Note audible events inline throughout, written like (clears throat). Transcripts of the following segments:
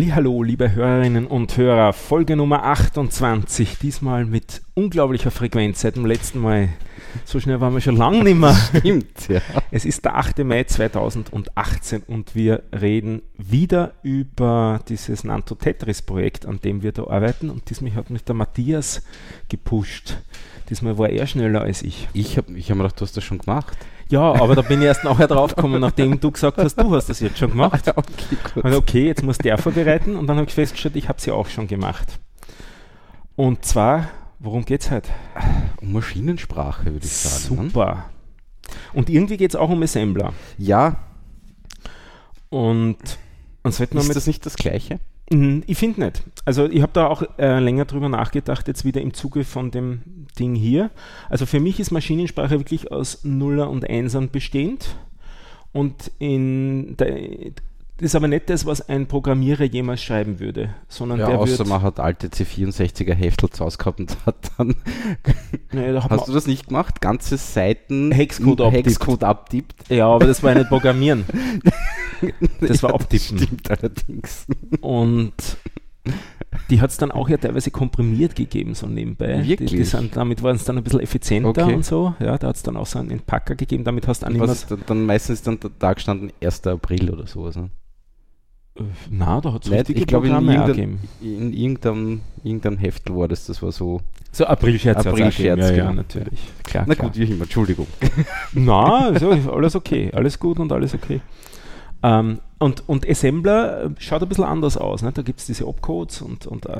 Hallo, liebe Hörerinnen und Hörer, Folge Nummer 28, diesmal mit unglaublicher Frequenz seit dem letzten Mal. So schnell waren wir schon lange nicht mehr. (laughs) Stimmt, ja. Es ist der 8. Mai 2018 und wir reden wieder über dieses Nanto Tetris Projekt, an dem wir da arbeiten. Und diesmal hat mich der Matthias gepusht. Diesmal war er schneller als ich. Ich habe ich hab mir gedacht, du hast das schon gemacht. Ja, aber da bin ich erst nachher draufgekommen, nachdem du gesagt hast, du hast das jetzt schon gemacht. (laughs) Ah, okay, gut. Und okay, jetzt muss der vorbereiten und dann habe ich festgestellt, ich habe sie auch schon gemacht. Und zwar, worum geht es heute? Um Maschinensprache, würde ich sagen. ne? Super. Und irgendwie geht es auch um Assembler. Ja, Und, und sollten wir ist das nicht das Gleiche? Mm, Ich finde nicht. Also ich habe da auch äh, länger drüber nachgedacht, jetzt wieder im Zuge von dem Ding hier. Also für mich ist Maschinensprache wirklich aus Nuller und Einsern bestehend. Und in der, das ist aber nicht das, was ein Programmierer jemals schreiben würde, sondern Ja, der außer man hat alte C64er Heftel zu Hause gehabt und hat dann. (laughs) Nee, da Hast du das nicht gemacht? Ganze Seiten Hexcode abtippt. Hexcode abtippt? ja, aber das war ja nicht Programmieren. (laughs) (laughs) Das war abtippen. Stimmt allerdings. Und die hat es dann auch ja teilweise komprimiert gegeben, so nebenbei. Die, die Wirklich? sind, damit waren es dann ein bisschen effizienter Okay. und so. Ja, da hat es dann auch so einen Entpacker gegeben, damit hast du mehr. Was ist dann, dann meistens dann der Tag gestanden 1. April oder sowas. Ne? Na, da hat es richtige Ich glaube, in, Programme gegeben. in irgendeinem, irgendeinem Heftel war das, das war so. So April-Scherz April-Scherz, gegeben, ja, ja, genau. natürlich. Klar, Na klar. gut, wie immer, Entschuldigung. (laughs) Na, ist alles okay. Alles gut und alles okay. Ähm, und, und Assembler schaut ein bisschen anders aus. Ne? Da gibt es diese Opcodes und, und äh,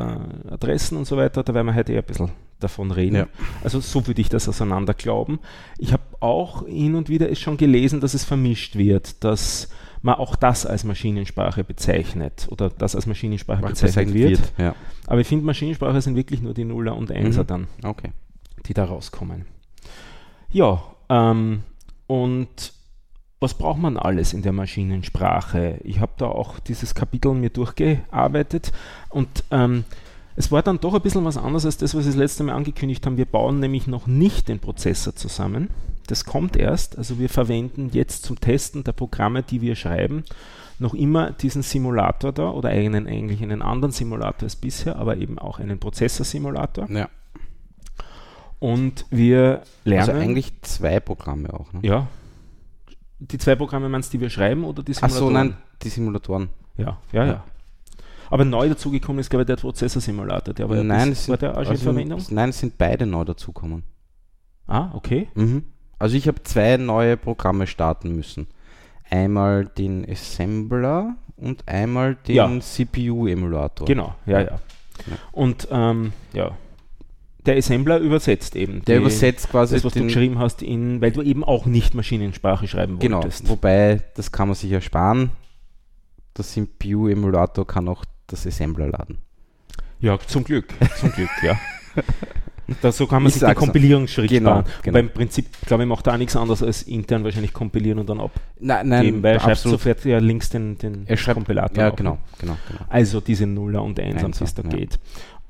Adressen und so weiter. Da werden wir heute eher ein bisschen davon reden. Ja. Also so würde ich das auseinander glauben. Ich habe auch hin und wieder es schon gelesen, dass es vermischt wird, dass man auch das als Maschinensprache bezeichnet oder das als Maschinensprache bezeichnet wird. Ja, Aber ich finde, Maschinensprache sind wirklich nur die Nuller und Einser Mhm. dann okay. die da rauskommen. Ja, ähm, und was braucht man alles in der Maschinensprache? Ich habe da auch dieses Kapitel mir durchgearbeitet und ähm, es war dann doch ein bisschen was anderes als das, was wir das letzte Mal angekündigt haben. Wir bauen nämlich noch nicht den Prozessor zusammen. Das kommt erst. Also wir verwenden jetzt zum Testen der Programme, die wir schreiben, noch immer diesen Simulator da oder einen, eigentlich einen anderen Simulator als bisher, aber eben auch einen Prozessorsimulator. Ja. Und wir lernen. Also eigentlich zwei Programme auch. Ne? Ja. Die zwei Programme meinst du, die wir schreiben oder die Simulatoren? nein, die Simulatoren. Ja, ja, ja. Aber neu dazugekommen ist, glaube ich, der Prozessorsimulator. Der war, ja nein, bis, es war sind, der auch schon in also, Verwendung? nein, es sind beide neu dazukommen. Ah, okay. Mhm. Also ich habe zwei neue Programme starten müssen. Einmal den Assembler und einmal den Ja. CPU-Emulator. Genau, ja, ja. Und ähm, ja, der Assembler übersetzt eben. Der die- übersetzt quasi das, was du den, geschrieben hast, in, weil du eben auch nicht Maschinensprache schreiben Genau, wolltest. wobei, das kann man sich ersparen. Der CPU-Emulator kann auch das Assembler laden. Ja, zum Glück, zum Glück, ja. (laughs) Da, so kann man Ich sich den. Kompilierungsschritt Genau, sparen. genau. Beim Prinzip, glaube ich, macht er auch nichts anderes als intern wahrscheinlich kompilieren und dann Nein, abgeben, weil er schreibt absolut. sofort ja links den, den Er schreibt, Kompilator. ja, auf. genau, genau, genau. Also diese Nuller und Einser, es da ja. geht.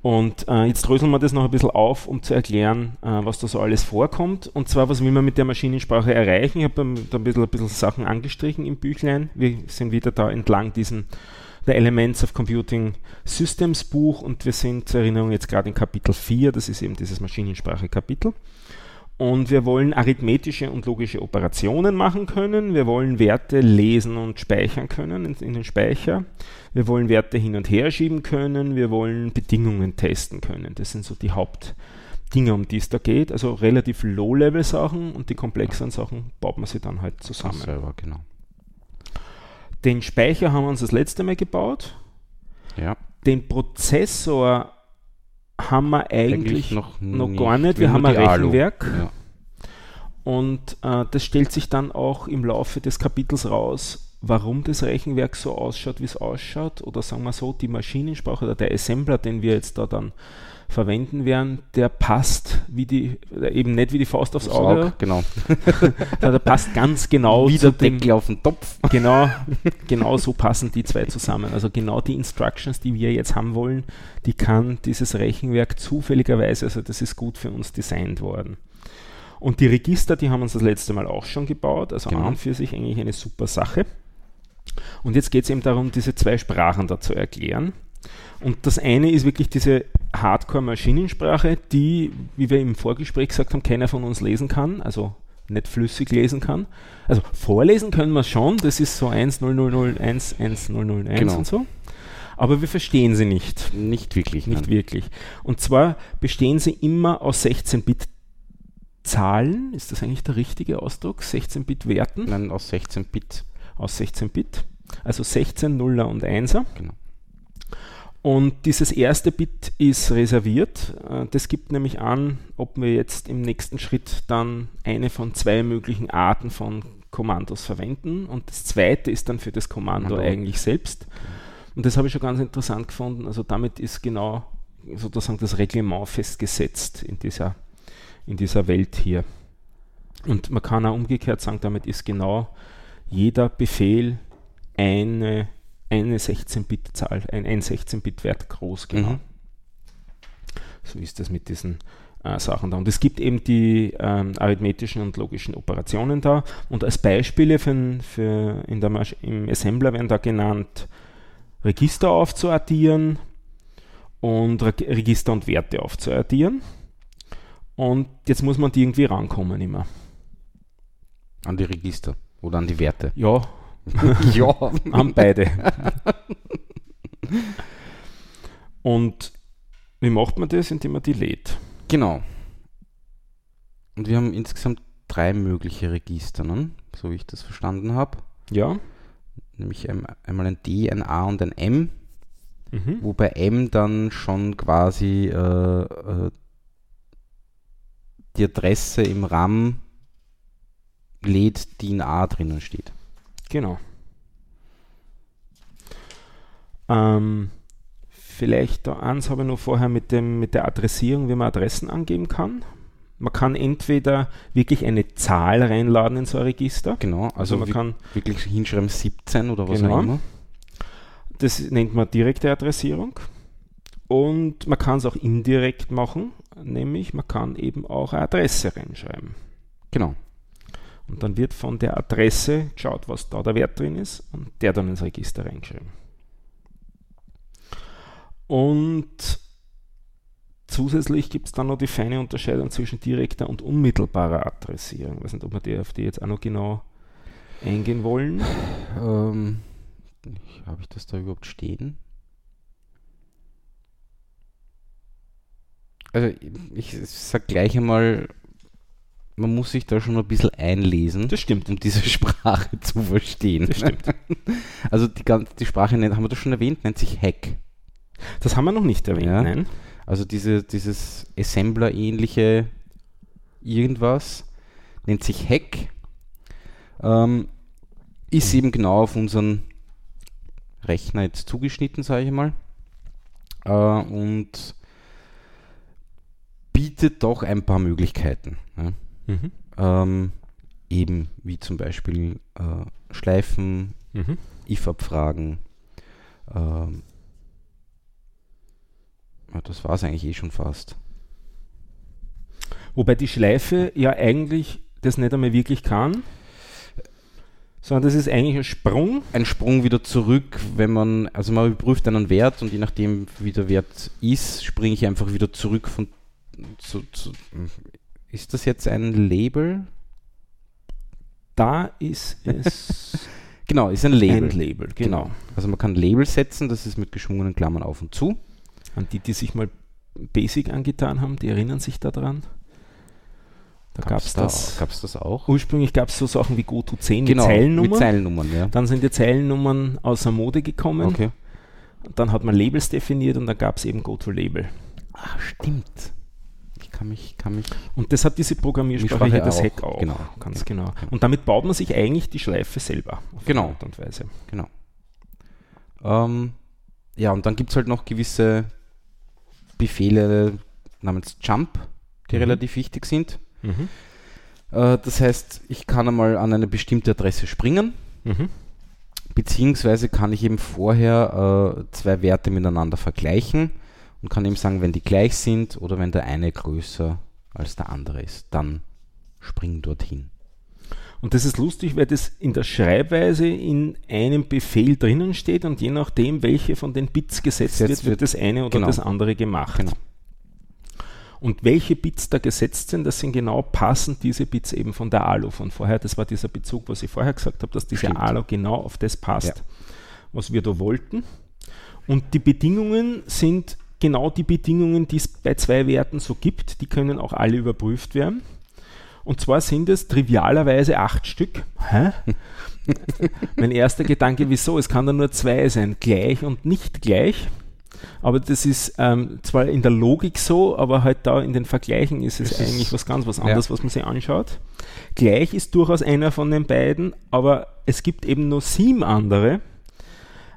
Und äh, jetzt dröseln wir das noch ein bisschen auf, um zu erklären, äh, was da so alles vorkommt. Und zwar, was will man mit der Maschinensprache erreichen? Ich habe da ein bisschen, ein bisschen Sachen angestrichen im Büchlein. Wir sind wieder da entlang diesen The Elements of Computing Systems Buch und wir sind zur Erinnerung jetzt gerade in Kapitel 4, das ist eben dieses Maschinensprache-Kapitel. Und wir wollen arithmetische und logische Operationen machen können. Wir wollen Werte lesen und speichern können in, in den Speicher. Wir wollen Werte hin und her schieben können. Wir wollen Bedingungen testen können. Das sind so die Hauptdinge, um die es da geht. Also relativ Low-Level-Sachen und die komplexeren Sachen baut man sie dann halt zusammen. Selber, genau. Den Speicher haben wir uns das letzte Mal gebaut. Ja, Den Prozessor haben wir eigentlich, noch, noch, gar nicht. Wir haben ein. Rechenwerk. Ja. Und äh, das stellt sich dann auch im Laufe des Kapitels raus, warum das Rechenwerk so ausschaut, wie es ausschaut. Oder sagen wir so, die Maschinensprache oder der Assembler, den wir jetzt da dann verwenden werden, der passt wie die, äh, eben nicht wie die Faust aufs Auge, Auge, genau. (laughs) der, passt ganz genau Wie der dem, Deckel auf den Topf. (laughs) genau, genau so passen die zwei zusammen. Also genau die Instructions, die wir jetzt haben wollen, die kann dieses Rechenwerk zufälligerweise, also das ist gut für uns designt worden. Und die Register, die haben uns das letzte Mal auch schon gebaut, also Genau. an für sich eigentlich eine super Sache. Und jetzt geht es eben darum, diese zwei Sprachen da zu erklären. Und das eine ist wirklich diese Hardcore-Maschinensprache, die, wie wir im Vorgespräch gesagt haben, keiner von uns lesen kann, also nicht flüssig lesen kann. Also vorlesen können wir schon, das ist so 1.0.0.0.1, 1.0.0.1 Genau. und so. Aber wir verstehen sie nicht. Nicht wirklich. Nicht nein. wirklich. Und zwar bestehen sie immer aus 16-Bit-Zahlen. Ist das eigentlich der richtige Ausdruck? 16-Bit-Werten Nein, aus 16-Bit. aus 16-Bit. Also 16 Nuller und 1er. Genau. Und dieses erste Bit ist reserviert. Äh, Das gibt nämlich an, ob wir jetzt im nächsten Schritt dann eine von zwei möglichen Arten von Kommandos verwenden. Und das zweite ist dann für das Kommando Kommando. eigentlich selbst. Und das habe ich schon ganz interessant gefunden. Also damit ist genau sozusagen das Reglement festgesetzt in dieser, in dieser Welt hier. Und man kann auch umgekehrt sagen, damit ist genau jeder Befehl eine, eine 16-Bit-Zahl, ein, ein 16-Bit-Wert groß, genau. Mhm. So ist das mit diesen äh, Sachen da. Und es gibt eben die ähm, arithmetischen und logischen Operationen da. Und als Beispiele für, für in der Masch im Assembler werden da genannt, Register aufzuaddieren und Re Register und Werte aufzuaddieren. Und jetzt muss man die irgendwie rankommen immer. An die Register oder an die Werte. Ja, (laughs) ja. Haben beide. Und wie macht man das? Indem man die lädt. Genau. Und wir haben insgesamt drei mögliche Register, ne? so wie ich das verstanden habe. Ja. Nämlich ein, einmal ein D, ein A und ein M. Mhm. Wobei M dann schon quasi äh, äh, die Adresse im RAM lädt, die in A drinnen steht. Genau. Ähm, vielleicht da eins habe ich noch vorher mit, dem, mit der Adressierung, wie man Adressen angeben kann. Man kann entweder wirklich eine Zahl reinladen in so ein Register. Genau, Also also, man kann, wirklich hinschreiben 17 oder was Genau. auch immer. das nennt man direkte Adressierung. Und man kann es auch indirekt machen, nämlich man kann eben auch eine Adresse reinschreiben. Genau. Und dann wird von der Adresse geschaut, was da der Wert drin ist und der dann ins Register reingeschrieben. Und zusätzlich gibt es dann noch die feine Unterscheidung zwischen direkter und unmittelbarer Adressierung. Ich weiß nicht, ob wir die, auf die jetzt auch noch genau eingehen wollen. Ähm, Habe ich das da überhaupt stehen? Also ich, ich sag gleich einmal, man muss sich da schon ein bisschen einlesen, Das stimmt. um diese (laughs) Sprache zu verstehen. Das stimmt. (laughs) Also die, ganze, die Sprache, nennt, haben wir das schon erwähnt, nennt sich Hack. Das haben wir noch nicht erwähnt, Ja. nein. Also diese, dieses Assembler-ähnliche irgendwas nennt sich Hack. Ähm, ist eben genau auf unseren Rechner jetzt zugeschnitten, sage ich mal. Äh, und bietet doch ein paar Möglichkeiten. Ja. Mhm. Ähm, eben wie zum Beispiel äh, Schleifen, Mhm. if-Abfragen. Ähm, ja, das war es eigentlich eh schon fast. Wobei die Schleife ja eigentlich das nicht einmal wirklich kann, sondern das ist eigentlich ein Sprung. Ein Sprung wieder zurück, wenn man, also man überprüft einen Wert und je nachdem, wie der Wert ist, springe ich einfach wieder zurück von zu, zu, ist das jetzt ein Label? Da ist es (laughs) Genau, ist ein Label. ein Label, genau. Genau. Also man kann Label setzen, das ist mit geschwungenen Klammern auf und zu. An die, die sich mal Basic angetan haben, die erinnern sich daran. Da gab es da, das. Gab's das auch? Ursprünglich gab es so Sachen wie GoTo10 genau, mit Zeilennummern. Mit Zeilennummern, ja. Dann sind die Zeilennummern außer Mode gekommen. Okay. Dann hat man Labels definiert und dann gab es eben GoToLabel. Ah, stimmt. Kann mich, kann mich. Und das hat diese Programmiersprache Sprache hier, das auch, Hack auch. genau. Ganz genau. Und damit baut man sich eigentlich die Schleife selber. Auf Genau. Art und Weise. Genau. Ähm, ja, und dann gibt es halt noch gewisse Befehle namens Jump, die Mhm. relativ wichtig sind. Mhm. Äh, das heißt, ich kann einmal an eine bestimmte Adresse springen, Mhm. beziehungsweise kann ich eben vorher äh, zwei Werte miteinander vergleichen und kann eben sagen, wenn die gleich sind oder wenn der eine größer als der andere ist, dann spring dorthin. Und das ist lustig, weil das in der Schreibweise in einem Befehl drinnen steht und je nachdem, welche von den Bits gesetzt Gesetzt wird, wird das eine oder Genau. das andere gemacht. Genau. Und welche Bits da gesetzt sind, das sind genau passend diese Bits eben von der ALU von vorher. Das war dieser Bezug, was ich vorher gesagt habe, dass diese Stimmt. ALU genau auf das passt, Ja. was wir da wollten. Und die Bedingungen sind genau die Bedingungen, die es bei zwei Werten so gibt. Die können auch alle überprüft werden. Und zwar sind es trivialerweise acht Stück. Hä? (laughs) mein erster Gedanke, wieso? Es kann da nur zwei sein, gleich und nicht gleich. Aber das ist ähm, zwar in der Logik so, aber halt da in den Vergleichen ist es Es ist- eigentlich was ganz was ja. anderes, was man sich anschaut. Gleich ist durchaus einer von den beiden, aber es gibt eben nur sieben andere.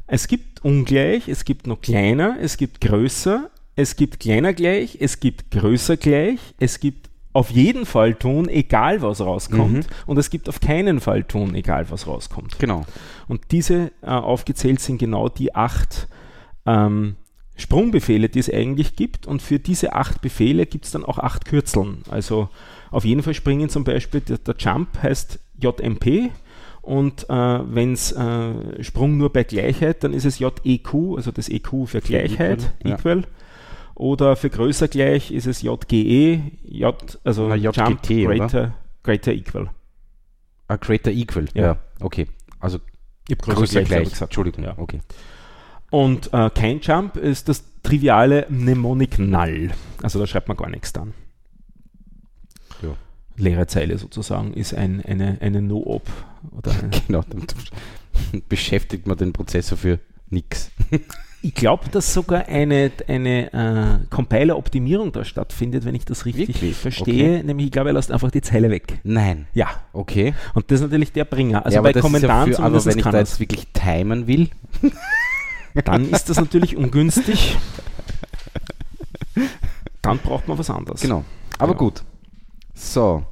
Es gibt ungleich, es gibt noch kleiner, es gibt größer, es gibt kleiner gleich, es gibt größer gleich, es gibt auf jeden Fall tun, egal was rauskommt, Mhm. und es gibt auf keinen Fall tun, egal was rauskommt. Genau. Und diese äh, aufgezählt sind genau die acht ähm, Sprungbefehle, die es eigentlich gibt. Und für diese acht Befehle gibt es dann auch acht Kürzeln. Also auf jeden Fall springen zum Beispiel, der, der Jump heißt JMP. Und äh, wenn es äh, Sprung nur bei Gleichheit, dann ist es JEQ, also das EQ für Gleichheit, equal, ja. equal. Oder für größer gleich ist es JGE, J, also Na, Jump JGT, oder? greater, greater equal. A greater equal. Ja. Ja. okay. Also Ich hab größer, gleich. gesagt. Entschuldigung. Ja. Okay. Und äh, kein Jump ist das triviale Mnemonic Null. Also da schreibt man gar nichts dann. Leere Zeile sozusagen ist ein, eine, eine No-Op. (laughs) Genau. Dann (laughs) beschäftigt man den Prozessor für nix. (laughs) ich glaube, dass sogar eine, eine äh, Compiler-Optimierung da stattfindet, wenn ich das richtig Wirklich? verstehe. Nämlich, ich glaube, er lässt einfach die Zeile weg. Nein. Ja, Okay. und das ist natürlich der Bringer. Also ja, bei ist ja Kommentaren für, aber wenn ich da jetzt wirklich timen will, Dann ist das natürlich ungünstig. Dann braucht man was anderes. genau. Aber Ja. gut. So.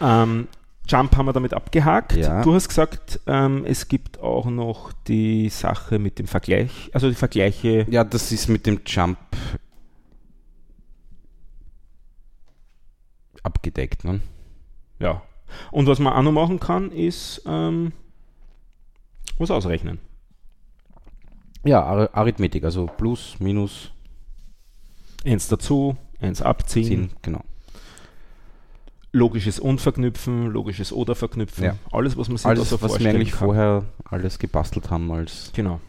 Ähm, Jump haben wir damit abgehakt. Ja. Du hast gesagt, ähm, es gibt auch noch die Sache mit dem Vergleich, also die Vergleiche. Ja, das ist mit dem Jump abgedeckt. Ne? Ja. Und was man auch noch machen kann, ist ähm, was ausrechnen. Ja, Ar Arithmetik, also Plus, Minus, Eins dazu, eins abziehen, Sinn, genau. Logisches Unverknüpfen, logisches Oder verknüpfen. Ja. Alles, was man sich Alles, da so was wir vorstellen eigentlich kann. vorher alles gebastelt haben als Genau.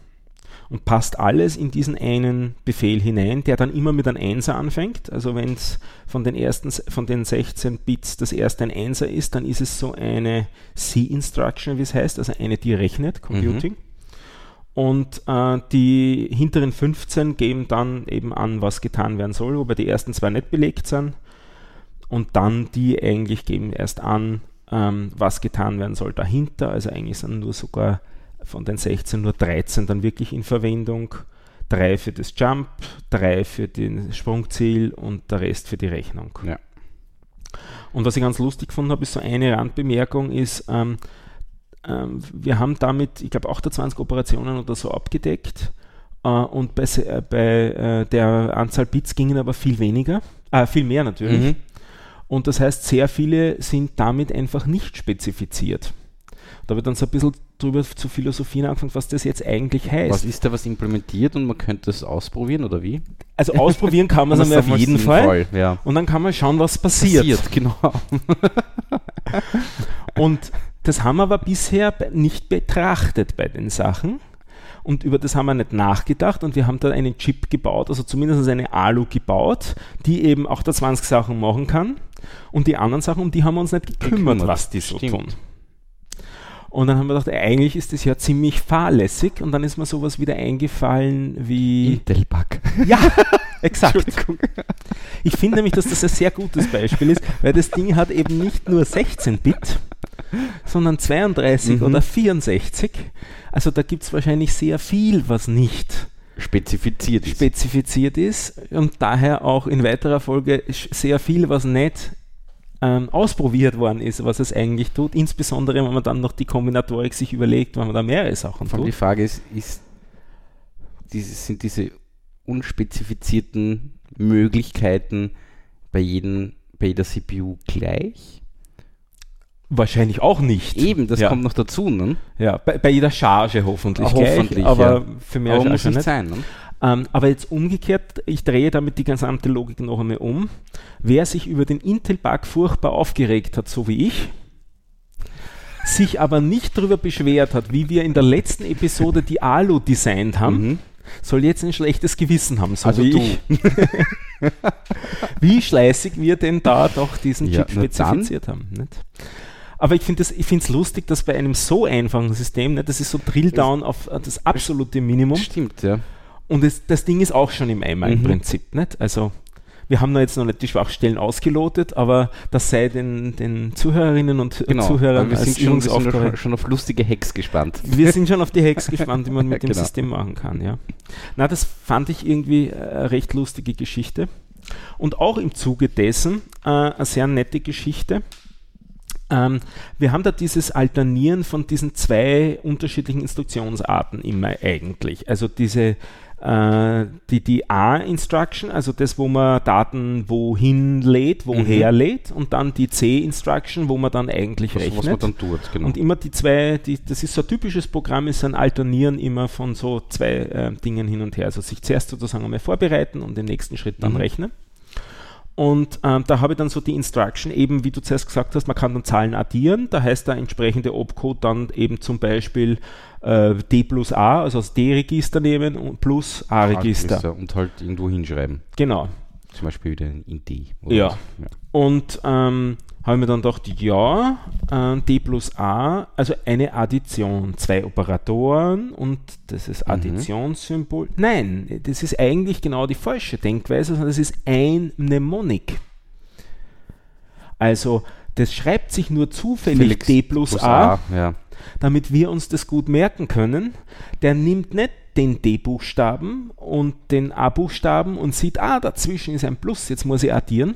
Und passt alles in diesen einen Befehl hinein, der dann immer mit einem Einser anfängt. Also wenn es von den ersten, von den 16 Bits das erste ein Einser ist, dann ist es so eine C-Instruction, wie es heißt, also eine, die rechnet, Computing. Und äh, die hinteren 15 geben dann eben an, was getan werden soll, wobei die ersten zwei nicht belegt sind. Und dann die eigentlich geben erst an, ähm, was getan werden soll dahinter. Also eigentlich sind nur sogar von den 16 nur 13 dann wirklich in Verwendung. Drei für das Jump, drei für den Sprungziel und der Rest für die Rechnung. Ja. Und was ich ganz lustig gefunden habe, ist so eine Randbemerkung, ist, ähm, ähm, wir haben damit, ich glaube, 28 Operationen oder so abgedeckt äh, und bei, äh, bei äh, der Anzahl Bits gingen aber viel weniger, äh, viel mehr natürlich. Mhm. Und das heißt, sehr viele sind damit einfach nicht spezifiziert. Da ich dann so ein bisschen drüber zu philosophieren angefangen, was das jetzt eigentlich heißt. Was ist da was implementiert und man könnte es ausprobieren oder wie? also ausprobieren kann man (laughs) es auf jeden Fall. Ja. Und dann kann man schauen, was passiert. genau. (laughs) Und das haben wir aber bisher nicht betrachtet bei den Sachen. Und über das haben wir nicht nachgedacht und wir haben da einen Chip gebaut, also zumindest eine Alu gebaut, die eben auch da 20 Sachen machen kann. Und die anderen Sachen, um die haben wir uns nicht gekümmert, Gekümmert, was die so stimmt. tun. Und dann haben wir gedacht, eigentlich ist das ja ziemlich fahrlässig. Und dann ist mir sowas wieder eingefallen wie. Intel-Bug. Ja, (laughs) exakt. Ich finde nämlich, dass das ein sehr gutes Beispiel ist, weil das Ding hat eben nicht nur 16 Bit, sondern 32 Mhm. oder 64. Also da gibt es wahrscheinlich sehr viel, was nicht Spezifiziert ist. spezifiziert ist und daher auch in weiterer Folge sehr viel, was nicht ähm, ausprobiert worden ist, was es eigentlich tut. Insbesondere, wenn man dann noch die Kombinatorik sich überlegt, wenn man da mehrere Sachen Vor allem die tut. Frage ist, ist diese, sind diese unspezifizierten Möglichkeiten bei, jedem, bei jeder CPU gleich? Wahrscheinlich auch nicht. Eben, das ja. kommt noch dazu, ne? Ja, bei, bei jeder Charge hoffentlich. Gleich, hoffentlich, aber ja. für mehr Aber muss nicht sein, ne? Ähm, aber jetzt umgekehrt, ich drehe damit die gesamte Logik noch einmal um. Wer sich über den Intel-Bug furchtbar aufgeregt hat, so wie ich, sich aber nicht darüber beschwert hat, wie wir in der letzten Episode die Alu designt haben, Mhm. soll jetzt ein schlechtes Gewissen haben, so Also wie du. ich. (laughs) wie schleißig wir denn da doch diesen Ja, Chip dann. spezifiziert haben. Nicht? Aber ich finde es lustig, dass bei einem so einfachen System, nicht, das ist so Drill-Down auf äh, das absolute Minimum, Stimmt, ja. und es, das Ding ist auch schon im Eimer im Mhm. Prinzip. Nicht? Also wir haben da jetzt noch nicht die Schwachstellen ausgelotet, aber das sei den, den Zuhörerinnen und Genau. Zuhörern wir sind, schon, wir sind schon, schon auf lustige Hacks gespannt. Wir sind schon auf die Hacks gespannt, die man mit (laughs) dem Genau. System machen kann. Ja. Na, das fand ich irgendwie äh, eine recht lustige Geschichte. Und auch im Zuge dessen äh, eine sehr nette Geschichte. Ähm, wir haben da dieses Alternieren von diesen zwei unterschiedlichen Instruktionsarten immer eigentlich. Also diese äh, die, die A-Instruction, also das, wo man Daten wohin lädt, woher lädt, und dann die C-Instruction, wo man dann eigentlich Was, rechnet. was man dann tut, genau. Und immer die zwei, die, das ist so ein typisches Programm, ist ein Alternieren immer von so zwei äh, Dingen hin und her. Also sich zuerst sozusagen einmal vorbereiten und den nächsten Schritt dann Mhm. rechnen. Und ähm, da habe ich dann so die Instruction, eben wie du zuerst gesagt hast, man kann dann Zahlen addieren. Da heißt der entsprechende Opcode dann eben zum Beispiel äh, D plus A, also das D-Register nehmen und plus A-Register. Und halt irgendwo hinschreiben. Genau. Zum Beispiel wieder in D. Ja. was. ja. Und ähm, habe mir dann gedacht, ja, äh, D plus A, also eine Addition, zwei Operatoren und das ist Mhm. Additionssymbol. Nein, das ist eigentlich genau die falsche Denkweise, sondern das ist ein Mnemonic. Also das schreibt sich nur zufällig Felix D plus, A, Ja. damit wir uns das gut merken können. Der nimmt nicht den D-Buchstaben und den A-Buchstaben und sieht, ah, dazwischen ist ein Plus, jetzt muss ich addieren,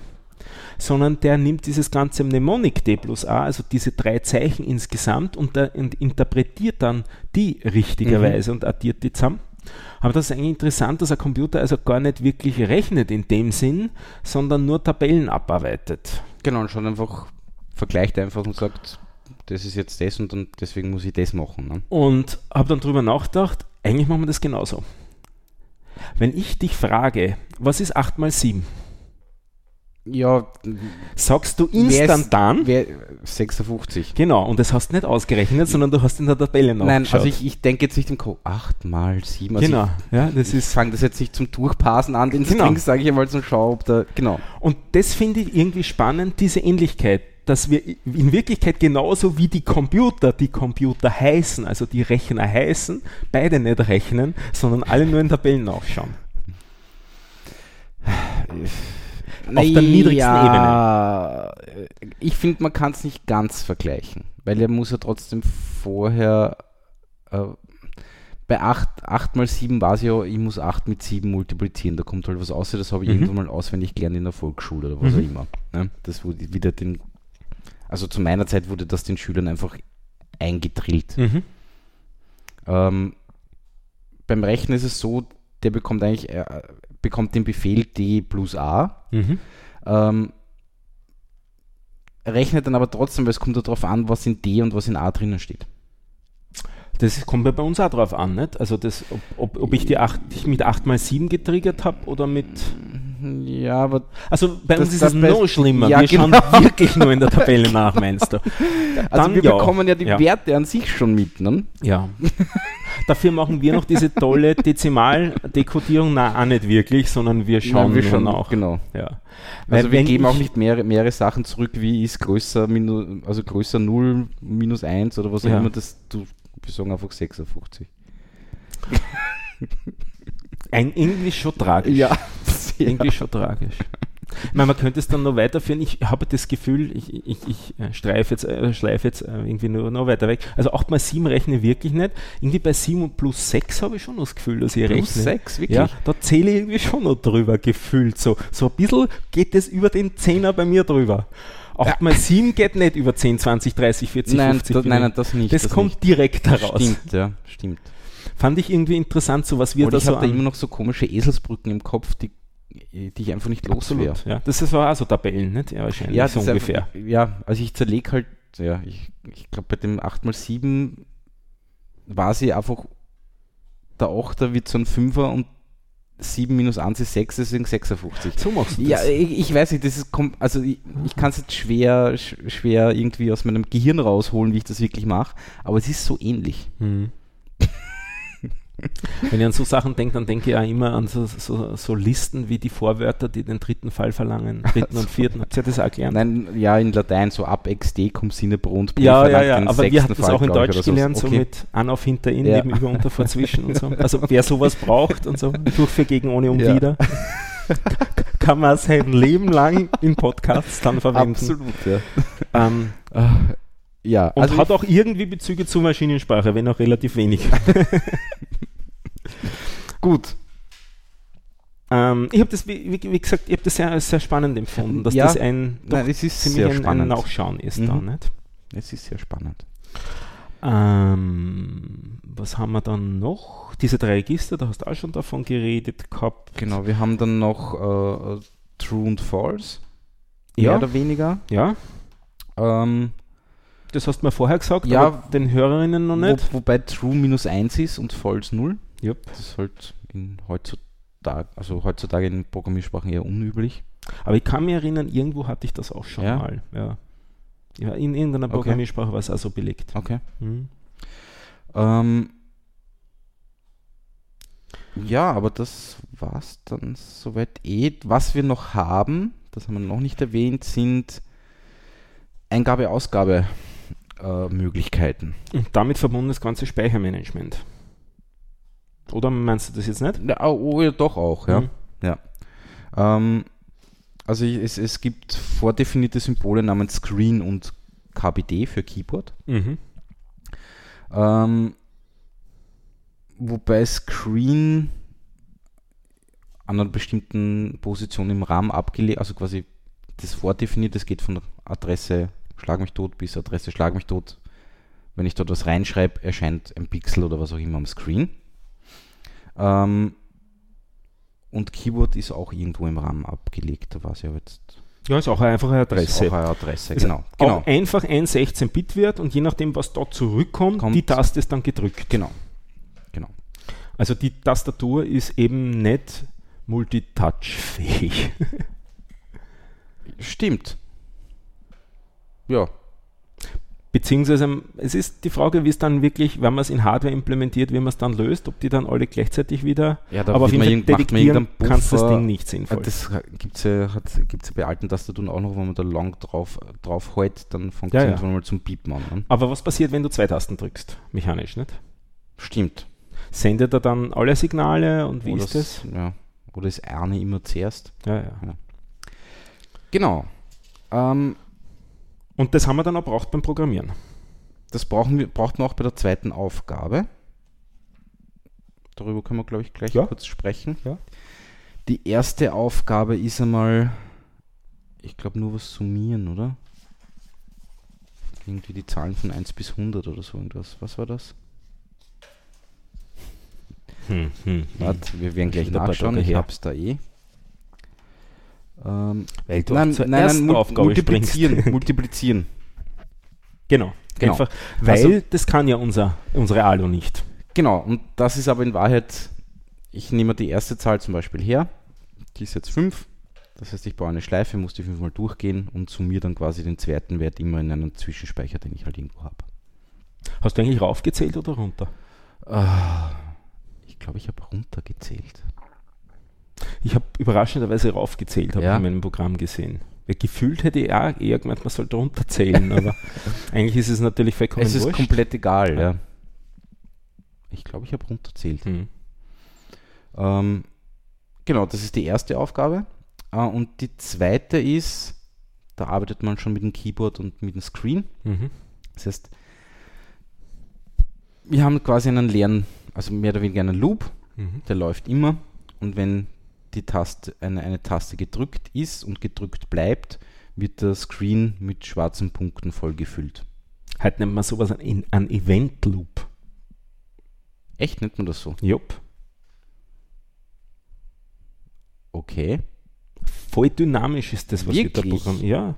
sondern der nimmt dieses ganze Mnemonic D plus A, also diese drei Zeichen insgesamt und, der, und interpretiert dann die richtigerweise und addiert die zusammen. Aber das ist eigentlich interessant, dass ein Computer also gar nicht wirklich rechnet in dem Sinn, sondern nur Tabellen abarbeitet. Genau, und schon einfach vergleicht einfach und sagt, das ist jetzt das und dann deswegen muss ich das machen. Ne? Und habe dann drüber nachgedacht, eigentlich machen wir das genauso. Wenn ich dich frage, was ist 8 mal 7? Ja, Sagst du instantan? wer, 56. Genau, und das hast du nicht ausgerechnet, sondern du hast in der Tabelle nachgeschaut. Nein, also ich, ich denke jetzt nicht im Code 8 mal 7. Also genau, ja, das ich, ich ist fange das jetzt nicht zum Durchpassen an, den Genau. Strings sage ich einmal zum Schau, ob da, genau. Und das finde ich irgendwie spannend, diese Ähnlichkeit, dass wir in Wirklichkeit genauso wie die Computer, die Computer heißen, also die Rechner heißen, beide nicht rechnen, sondern alle nur in Tabellen nachschauen. Auf der niedrigsten Ebene. Ich finde, man kann es nicht ganz vergleichen, weil er muss ja trotzdem vorher äh, bei 8, 8 mal 7 war es ja, ich muss 8 mit 7 multiplizieren, da kommt halt was aus, das habe ich Mhm. irgendwann mal auswendig gelernt in der Volksschule oder was Mhm. auch immer. Ne? Das wurde wieder den, also zu meiner Zeit wurde das den Schülern einfach eingedrillt. Mhm. Ähm, beim Rechnen ist es so, der bekommt eigentlich äh, bekommt den Befehl D plus A, Mhm. ähm, rechnet dann aber trotzdem, weil es kommt darauf an, was in D und was in A drinnen steht. Das kommt ja bei uns auch drauf an, nicht? Also das, ob, ob, ob ich die 8, dich mit 8 mal 7 getriggert habe oder mit. Ja, aber Also bei Das- uns ist das es noch schlimmer. Ja, Wir schauen genau. wirklich nur in der Tabelle nach, meinst du? also Dann wir ja. bekommen ja die Ja. Werte an sich schon mit. Ne? Ja. (laughs) Dafür machen wir noch diese tolle Dezimaldekodierung, na auch nicht wirklich, sondern wir schauen Nein, wir schauen nach. Genau. Ja. Also Weil wir wenn geben auch nicht mehrere, mehrere Sachen zurück, wie ist größer, also größer 0, minus 1 oder was auch immer. Das, du, wir sagen einfach 56. (laughs) Ein, irgendwie schon tragisch. Ja, (laughs) Irgendwie schon tragisch. Ich meine, man könnte es dann noch weiterführen. Ich habe das Gefühl, ich, ich, ich äh, streife jetzt, äh, schleife jetzt äh, irgendwie nur noch weiter weg. Also 8 mal 7 rechne ich wirklich nicht. Irgendwie bei 7 und plus 6 habe ich schon das Gefühl, dass ich Plus rechne. 6, wirklich? Ja, da zähle ich irgendwie schon noch drüber gefühlt. So, so ein bisschen geht es über den 10er bei mir drüber. 8 mal 7 geht nicht über 10, 20, 30, 40, nein, 50. das, wie nein, nein, das nicht. das, das kommt nicht. direkt heraus. Stimmt, ja, stimmt. Fand ich irgendwie interessant, so was wir Und da ich so habe da immer noch so komische Eselsbrücken im Kopf, die, die ich einfach nicht los wäre. Ja. Das ist war auch so Tabellen, nicht? Ja, wahrscheinlich, Ja, so ungefähr. Einfach, ja, also ich zerlege halt ja, ich, ich glaube, bei dem 8x7 war sie einfach, der 8er wird so ein 5er und 7 minus 1 ist 6, deswegen 56. So machst du Ja, das. ich, ich weiß nicht, das ist, kom- also ich, ich kann es jetzt schwer, sch- schwer irgendwie aus meinem Gehirn rausholen, wie ich das wirklich mache, aber es ist so ähnlich. Hm. Wenn ich an so Sachen denke, dann denke ich auch immer an so, so, so Listen wie die Vorwörter, die den dritten Fall verlangen, dritten und (laughs) vierten. Habt ihr das auch gelernt? Nein, ja, in Latein so ab XD cum sine P Ja, ja, ja, aber wir hatten das Fall, auch in Deutsch so. gelernt, so Okay. mit an auf hinter in, Ja. neben über unter vor zwischen und so. Also wer sowas (laughs) braucht und so, durch für gegen ohne um Ja. wieder, (laughs) kann man sein Leben lang in Podcasts dann verwenden. Absolut, ja. Ähm, Ah, ja, und also hat auch irgendwie Bezüge zur Maschinensprache, wenn auch relativ wenig. (laughs) gut. Ähm, ich habe das, wie, wie gesagt, ich habe das sehr, sehr spannend empfunden, dass Ja. das ein Nein, es ist ziemlich sehr ein, ein spannend. Nachschauen ist Mhm. da, nicht? Es ist sehr spannend. Ähm, was haben wir dann noch? Diese drei Register, da hast du auch schon davon geredet gehabt. Genau, wir haben dann noch äh, True und False, Ja. mehr oder weniger. Ja, Ähm, das hast du mir vorher gesagt, Ja, den Hörerinnen noch nicht. Wo, wobei True minus 1 ist und False 0. Jupp. Das ist halt in heutzutage, also heutzutage in Programmiersprachen eher unüblich. Aber ich kann mich erinnern, irgendwo hatte ich das auch schon Ja? mal. Ja. ja, in irgendeiner Okay. Programmiersprache war es auch so belegt. Okay. Mhm. Ähm, ja, aber das war's dann soweit eh. Was wir noch haben, das haben wir noch nicht erwähnt, sind Eingabe-Ausgabe-Möglichkeiten. Und damit verbunden das ganze Speichermanagement. Oder meinst du das jetzt nicht? Ja, oh, ja, doch auch, ja. Mhm. Ähm, also ich- es, es gibt vordefinierte Symbole namens Screen und KBD für Keyboard. Mhm. Ähm, wobei Screen an einer bestimmten Position im Rahmen abgelegt, also quasi das vordefiniert, das geht von Adresse Schlag mich tot bis Adresse Schlag mich tot. Wenn ich dort was reinschreibe, erscheint ein Pixel oder was auch immer am Screen. Ähm, und Keyboard ist auch irgendwo im Rahmen abgelegt, da ja jetzt. Ja, ist auch eine einfache Adresse. Ist auch eine Adresse, Ist genau. Genau. Auch einfach ein 16-Bit wird und je nachdem, was dort zurückkommt, Kommt- die Taste ist dann gedrückt. Genau. Genau. Also die Tastatur ist eben nicht multitouch-fähig. Stimmt. Ja, Beziehungsweise es ist die Frage, wie es dann wirklich, wenn man es in Hardware implementiert, wie man es dann löst, ob die dann alle gleichzeitig wieder. Ja, da aber auf jeden man Fall man detektieren kannst das. Ding nicht sinnvoll. Das gibt es ja, gibt's ja bei alten Tastaturen auch noch, wenn man da lang drauf, drauf hält, dann fängt Ja, es ja. irgendwann mal zum Piepen an. Ne? aber was passiert, wenn du zwei Tasten drückst? Mechanisch, nicht? Stimmt. Sendet er dann alle Signale und wie Oder ist das? Ja. Oder ist eine immer zuerst? Ja, ja. Genau. Ähm, Und das haben wir dann auch braucht beim Programmieren. das brauchen wir, braucht man auch bei der zweiten Aufgabe. Darüber können wir, glaube ich, gleich Ja. kurz sprechen. Ja. Die erste Aufgabe ist einmal, ich glaube, nur was summieren, oder? Irgendwie die Zahlen von 1 bis 100 oder so irgendwas. Was war das? Hm, hm, Warte, wir werden gleich nachschauen. Ich her. hab's da eh. Ähm, Weil du nein, zur nein, nein, ersten mul- Aufgabe multiplizieren, springst. (laughs) multiplizieren. Genau, Genau. Einfach, weil Also- das kann ja unser, unsere Alu nicht. Genau, und das ist aber in Wahrheit, ich nehme die erste Zahl zum Beispiel her, die ist jetzt 5. Das heißt, ich baue eine Schleife, muss die fünfmal durchgehen und summiere dann quasi den zweiten Wert immer in einen Zwischenspeicher, den ich halt irgendwo habe. Hast du eigentlich raufgezählt oder runter? Ah, ich glaube, ich habe runtergezählt. Ich habe überraschenderweise raufgezählt, habe Ja. ich in meinem Programm gesehen. Weil gefühlt hätte ich auch eher gemeint, man sollte runterzählen, (laughs) aber eigentlich ist es natürlich vollkommen es ist wurscht. komplett egal, Ja. ja. Ich glaube, ich habe runterzählt. Hm. Ähm, genau, das ist die erste Aufgabe. Äh, und die zweite ist, da arbeitet man schon mit dem Keyboard und mit dem Screen. Mhm. Das heißt, wir haben quasi einen leeren, also mehr oder weniger einen Loop, Mhm. der läuft immer. Und wenn die Taste, eine, eine Taste gedrückt ist und gedrückt bleibt, wird der Screen mit schwarzen Punkten vollgefüllt. Heute nennt man sowas ein, ein Event Loop. Echt nennt man das so? Jupp. Okay. Voll dynamisch ist das, was wir da Wirklich? programmieren. Ja.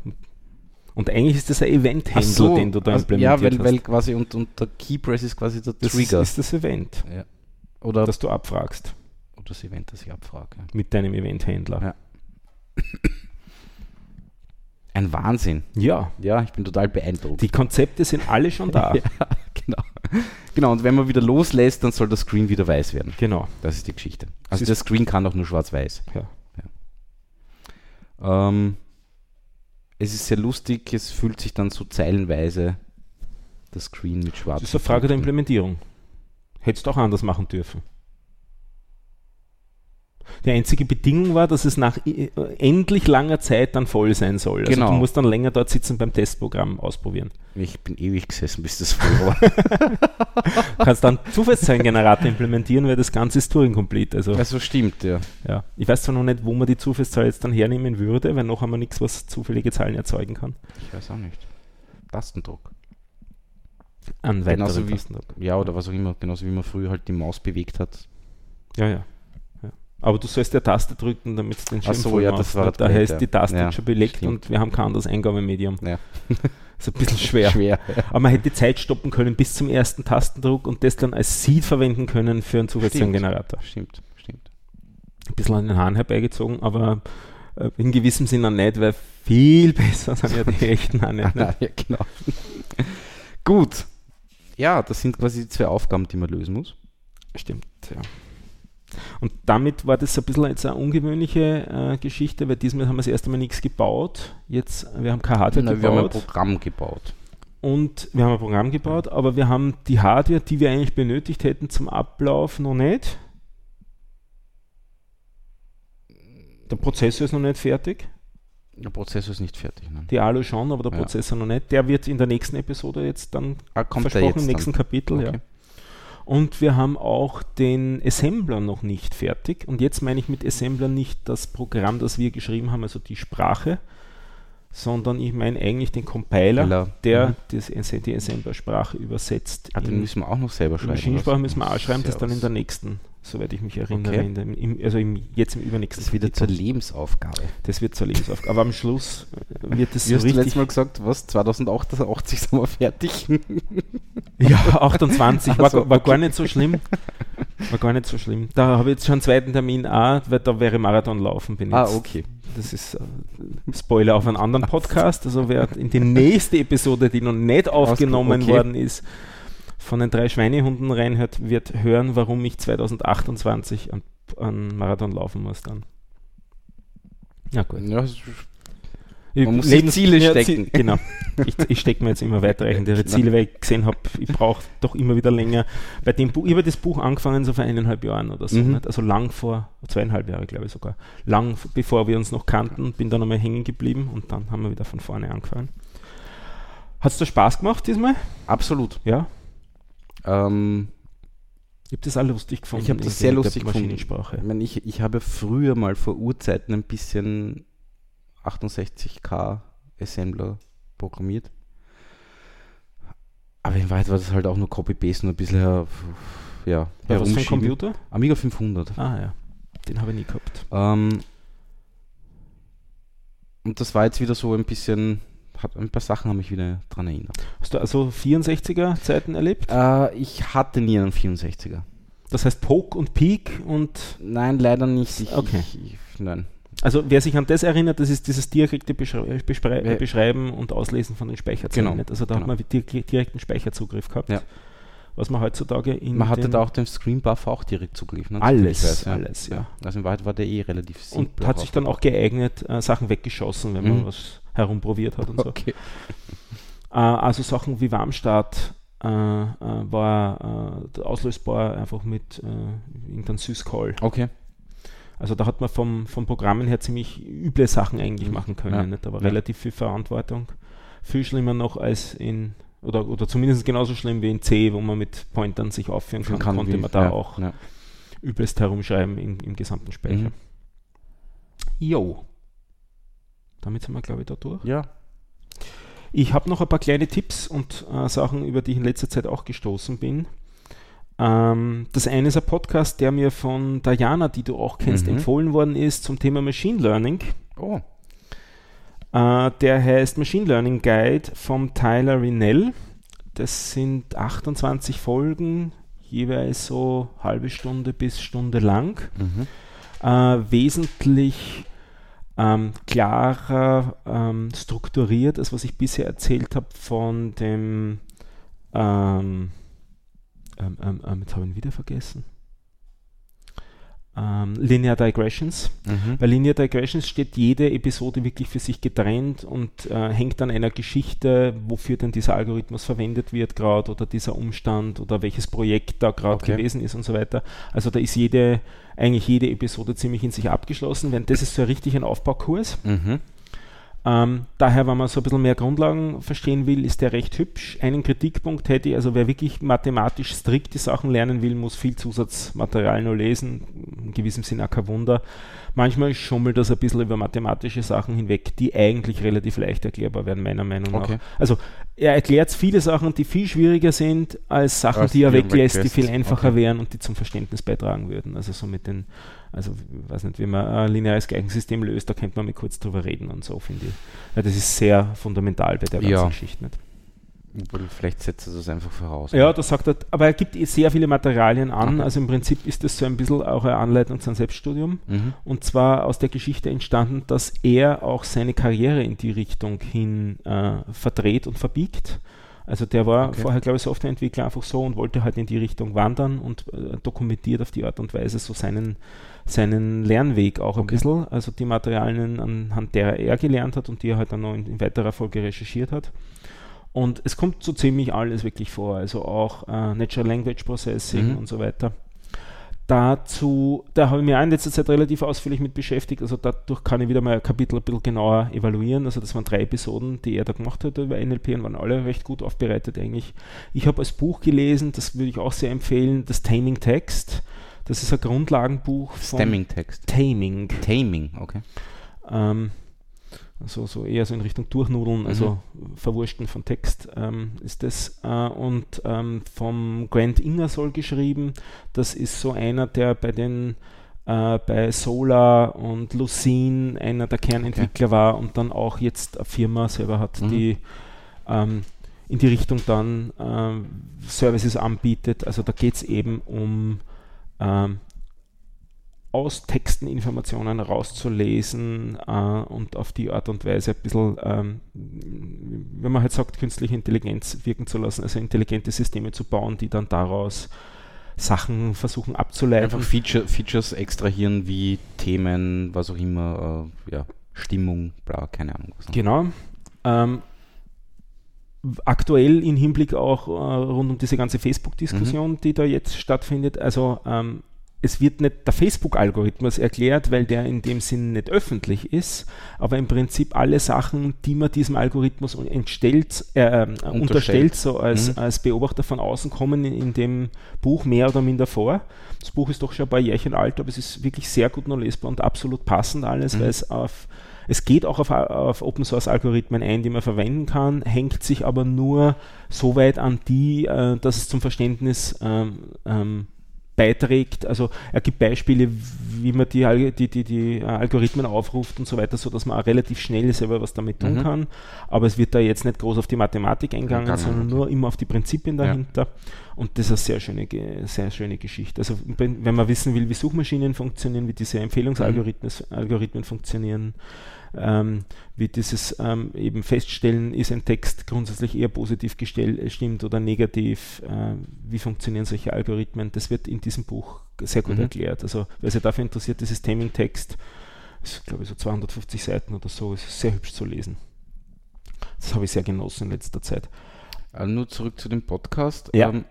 Und eigentlich ist das ein Event-Händler, so, den du da also, implementiert Ja, weil, hast. weil quasi und, und der Keypress ist quasi der das Trigger. ist das Event, ja. Oder das du abfragst oder das Event, das ich abfrage. ja. mit deinem Event-Händler. Ja. Ein Wahnsinn. Ja, Ja, ich bin total beeindruckt. die Konzepte sind alle schon da. (laughs) Ja, genau. Genau, und wenn man wieder loslässt, dann soll der Screen wieder weiß werden. Genau. Das ist die Geschichte. Also der Screen kann auch nur schwarz-weiß. Ja. Ähm, es ist sehr lustig, es fühlt sich dann so zeilenweise der Screen mit schwarz. Das ist eine Frage der Implementierung. Hättest du auch anders machen dürfen. Die einzige Bedingung war, dass es nach äh, endlich langer Zeit dann voll sein soll. Also Genau. du musst dann länger dort sitzen beim Testprogramm ausprobieren. Ich bin ewig gesessen, bis das voll war. Du (laughs) kannst dann Zufallszahlengenerator implementieren, weil das Ganze ist Turing-complete. Also, also stimmt, ja. ja. Ich weiß zwar noch nicht, wo man die Zufallszahl jetzt dann hernehmen würde, weil noch haben wir nichts, was zufällige Zahlen erzeugen kann. Ich weiß auch nicht. Tastendruck. An Genauso weiteren wie- Tastendruck. Ja, oder was auch immer, genauso wie man früher halt die Maus bewegt hat. Ja, ja. Aber du sollst ja Taste drücken, damit es den Schirm Ach so, voll ja, das war Daher blöd, ist ja. die Taste Ja, schon belegt stimmt. und wir haben kein anderes Eingabemedium. Ja. (laughs) ist ein bisschen schwer. Schwer. Aber man hätte die Zeit stoppen können bis zum ersten Tastendruck und das dann als Seed verwenden können für einen Zufallszahlengenerator. Stimmt, stimmt. Ein bisschen an den Haaren herbeigezogen, aber äh, in gewissem Sinne nicht, weil viel (laughs) besser sind ja die echten auch nicht. Ne? (laughs) ja, genau. Gut. Ja, das sind quasi die zwei Aufgaben, die man lösen muss. Stimmt, ja. Und damit war das ein bisschen jetzt eine ungewöhnliche äh, Geschichte, weil diesmal haben wir das erste Mal nichts gebaut. Jetzt, wir haben keine Hardware Na, wir haben ein gebaut Programm gebaut. und wir haben ein Programm gebaut, aber wir haben die Hardware, die wir eigentlich benötigt hätten zum Ablauf, noch nicht. Der Prozessor ist noch nicht fertig. Der Prozessor ist nicht fertig. Ne? Die Alu schon, aber der Ja. Prozessor noch nicht. Der wird in der nächsten Episode jetzt dann Ah, kommt versprochen, jetzt im nächsten dann? Kapitel, ja. Und wir haben auch den Assembler noch nicht fertig. Und jetzt meine ich mit Assembler nicht das Programm, das wir geschrieben haben, also die Sprache, sondern ich meine eigentlich den Compiler, Compiler, der mhm. die Assembler-Sprache übersetzt. Ah, den müssen wir auch noch selber die schreiben. Maschinensprache müssen wir auch schreiben, das dann in der nächsten, soweit ich mich erinnere, Okay. dem, im, also im, jetzt im übernächsten Das ist wieder zur. Lebensaufgabe. Das wird zur Lebensaufgabe. Aber am Schluss äh, wird es Wie so hast du richtig... letztes Mal gesagt, was? 2088 sind wir fertig? (laughs) Ja, 28, war, so, war gar nicht so schlimm. War gar nicht so schlimm. Da habe ich jetzt schon einen zweiten Termin auch, weil da wäre Marathon laufen. Bin ah, jetzt. okay. Das ist äh, Spoiler auf einen anderen Podcast. Also wer in die nächste Episode, die noch nicht aufgenommen okay. worden ist, von den drei Schweinehunden reinhört, wird hören, warum ich 2028 an, an Marathon laufen muss dann. Ja gut. Ja, Man muss sich Ziele ja, stecken. Zie- (laughs) genau. Ich, ich stecke mir jetzt immer weitreichendere Ziele, weil ich gesehen habe, ich brauche doch immer wieder länger. Bei dem Buch, ich habe das Buch angefangen so vor eineinhalb Jahren oder so, Mhm. nicht? also lang vor, zweieinhalb Jahre glaube ich sogar, lang bevor wir uns noch kannten, bin dann einmal hängen geblieben und dann haben wir wieder von vorne angefangen. Hat es dir Spaß gemacht diesmal? absolut. Ja. Ähm, Ich habe das auch lustig gefunden. ich habe das sehr lustig gefunden. Maschinensprache. Ich, meine, ich, ich habe früher mal vor Urzeiten ein bisschen 68K Assembler programmiert. Aber in Wahrheit war das halt auch nur Copy-Paste und ein bisschen her, ja, Bei was für ein. Computer? Amiga 500. Ah ja, den habe ich nie gehabt. Ähm, und das war jetzt wieder so ein bisschen, hat, ein paar Sachen haben mich wieder dran erinnert. Hast du also 64er Zeiten erlebt? Äh, ich hatte nie einen 64er. Das heißt Poke und Peak und Nein, leider nicht. Ich, Okay. ich, ich, nein. Also wer sich an das erinnert, das ist dieses direkte Beschrei Beschrei Wer- Beschreiben und Auslesen von den Speicherzellen. Genau? Also da genau. hat man di direkten Speicherzugriff gehabt. Ja. Was man heutzutage in Man hatte da auch den Screenbuffer auch direkt Zugriff. Ne? Alles, weiß, alles, ja. Also in Wahrheit war der eh relativ und simpel. hat sich dann auch geeignet, äh, Sachen weggeschossen, wenn man Mhm. was herumprobiert hat und so. Okay. Äh, also Sachen wie Warmstart äh, äh, war äh, auslösbar einfach mit äh, irgendeinem Syscall. Okay. Also da hat man vom, vom Programmen her ziemlich üble Sachen eigentlich Mhm. machen können. Ja. Nicht? Aber Ja. relativ viel Verantwortung. Viel schlimmer noch als in, oder, oder zumindest genauso schlimm wie in C, wo man mit Pointern sich aufführen kann, Kann konnte wie- man da ja, auch übelst herumschreiben im, im gesamten Speicher. Mhm. Jo. Damit sind wir, glaube ich, da durch. ja. Ich habe noch ein paar kleine Tipps und äh, Sachen, über die ich in letzter Zeit auch gestoßen bin. Ähm, das eine ist ein Podcast, der mir von Diana, die du auch kennst, Mhm. empfohlen worden ist zum Thema Machine Learning. Oh. Äh, der heißt Machine Learning Guide vom Tyler Rinell. Das sind 28 Folgen, jeweils so halbe Stunde bis Stunde lang. Mhm. Äh, wesentlich ähm, klarer ähm, strukturiert, als was ich bisher erzählt habe von dem ähm, ähm, ähm, ähm jetzt habe ich ihn wieder vergessen ähm, Linear Digressions. Mhm. Bei Linear Digressions steht jede Episode wirklich für sich getrennt und äh, hängt an einer Geschichte, wofür denn dieser Algorithmus verwendet wird gerade oder dieser Umstand oder welches Projekt da gerade Okay. gewesen ist und so weiter. Also da ist jede, eigentlich jede Episode ziemlich in sich abgeschlossen, während das ist so richtig ein Aufbaukurs. Mhm. Ähm, daher, wenn man so ein bisschen mehr Grundlagen verstehen will, ist der recht hübsch. Einen Kritikpunkt hätte ich, also wer wirklich mathematisch strikt die Sachen lernen will, muss viel Zusatzmaterial nur lesen. In gewissem Sinne auch kein Wunder. Manchmal schummelt das ein bisschen über mathematische Sachen hinweg, die eigentlich relativ leicht erklärbar werden, meiner Meinung nach. Okay. Also er erklärt viele Sachen, die viel schwieriger sind als Sachen, Als die er er weglässt, die weglässt. viel einfacher Okay. wären und die zum Verständnis beitragen würden. Also so mit den, also ich weiß nicht, wie man ein lineares Gleichensystem löst, da könnte man mal kurz drüber reden und so, finde ich. Weil das ist sehr fundamental bei der ganzen Ja. Geschichte. Nicht? Obwohl, Vielleicht setzt er das einfach voraus. Ja, das sagt er, aber er gibt eh sehr viele Materialien an, Okay. also im Prinzip ist das so ein bisschen auch eine Anleitung zum Selbststudium. Mhm. Und zwar aus der Geschichte entstanden, dass er auch seine Karriere in die Richtung hin äh, verdreht und verbiegt. Also der war Okay. vorher, glaube ich, Softwareentwickler einfach so und wollte halt in die Richtung wandern und äh, dokumentiert auf die Art und Weise so seinen, seinen Lernweg auch ein Okay. bisschen. Also die Materialien, anhand derer er gelernt hat und die er halt dann noch in, in weiterer Folge recherchiert hat. Und es kommt so ziemlich alles wirklich vor, also auch äh, Natural Language Processing Mhm. und so weiter. Dazu, da habe ich mich auch in letzter Zeit relativ ausführlich mit beschäftigt. Also dadurch kann ich wieder mal ein Kapitel ein bisschen genauer evaluieren. Also das waren drei Episoden, die er da gemacht hat über NLP und waren alle recht gut aufbereitet eigentlich. Ich habe als Buch gelesen, das würde ich auch sehr empfehlen, das Taming Text. Das ist ein Grundlagenbuch von Stemming-Text. Taming. Taming, okay. Ähm, also so eher so in Richtung Durchnudeln, also Verwursten von Text ähm, ist das. Äh, und ähm, vom Grant Ingersoll geschrieben. Das ist so einer, der bei den äh, bei Solar und Lucene einer der Kernentwickler war und dann auch jetzt eine Firma selber hat, Mhm. die ähm, in die Richtung dann ähm, Services anbietet. Also da geht es eben um ähm, aus Texten Informationen rauszulesen äh, und auf die Art und Weise ein bisschen, ähm, wenn man halt sagt, künstliche Intelligenz wirken zu lassen, also intelligente Systeme zu bauen, die dann daraus Sachen versuchen abzuleiten. Einfach Feature, Features extrahieren wie Themen, was auch immer, äh, ja, Stimmung, bla, keine Ahnung. Genau. Ähm, aktuell im Hinblick auch äh, rund um diese ganze Facebook-Diskussion, die da jetzt stattfindet. Also ähm, es wird nicht der Facebook-Algorithmus erklärt, weil der in dem Sinn nicht öffentlich ist, aber im Prinzip alle Sachen, die man diesem Algorithmus entstellt, äh, äh, unterstellt, so als, Mhm. als Beobachter von außen, kommen in, in dem Buch mehr oder minder vor. Das Buch ist doch schon ein paar Jährchen alt, aber es ist wirklich sehr gut noch lesbar und absolut passend alles, Mhm. weil es auf es geht auch auf, auf Open Source Algorithmen ein, die man verwenden kann, hängt sich aber nur so weit an die, äh, dass es zum Verständnis ähm, ähm, beiträgt. Also er gibt Beispiele, wie man die, die, die, die äh, Algorithmen aufruft und so weiter, sodass man auch relativ schnell selber was damit tun Mhm. kann. Aber es wird da jetzt nicht groß auf die Mathematik eingegangen, sondern nur immer auf die Prinzipien Ja. dahinter. Und das ist eine sehr schöne, sehr schöne Geschichte. Also wenn man wissen will, wie Suchmaschinen funktionieren, wie diese Empfehlungsalgorithmen Algorithmen funktionieren, ähm, wie dieses ähm, eben feststellen, ist ein Text grundsätzlich eher positiv gestell- äh, stimmt oder negativ, äh, wie funktionieren solche Algorithmen, das wird in diesem Buch sehr gut Mhm. erklärt. Also wer sich dafür interessiert, dieses Taming-Text, ist glaube ich so 250 Seiten oder so, ist sehr hübsch zu lesen. Das habe ich sehr genossen in letzter Zeit. Also nur zurück zu dem Podcast. Ja. Ähm,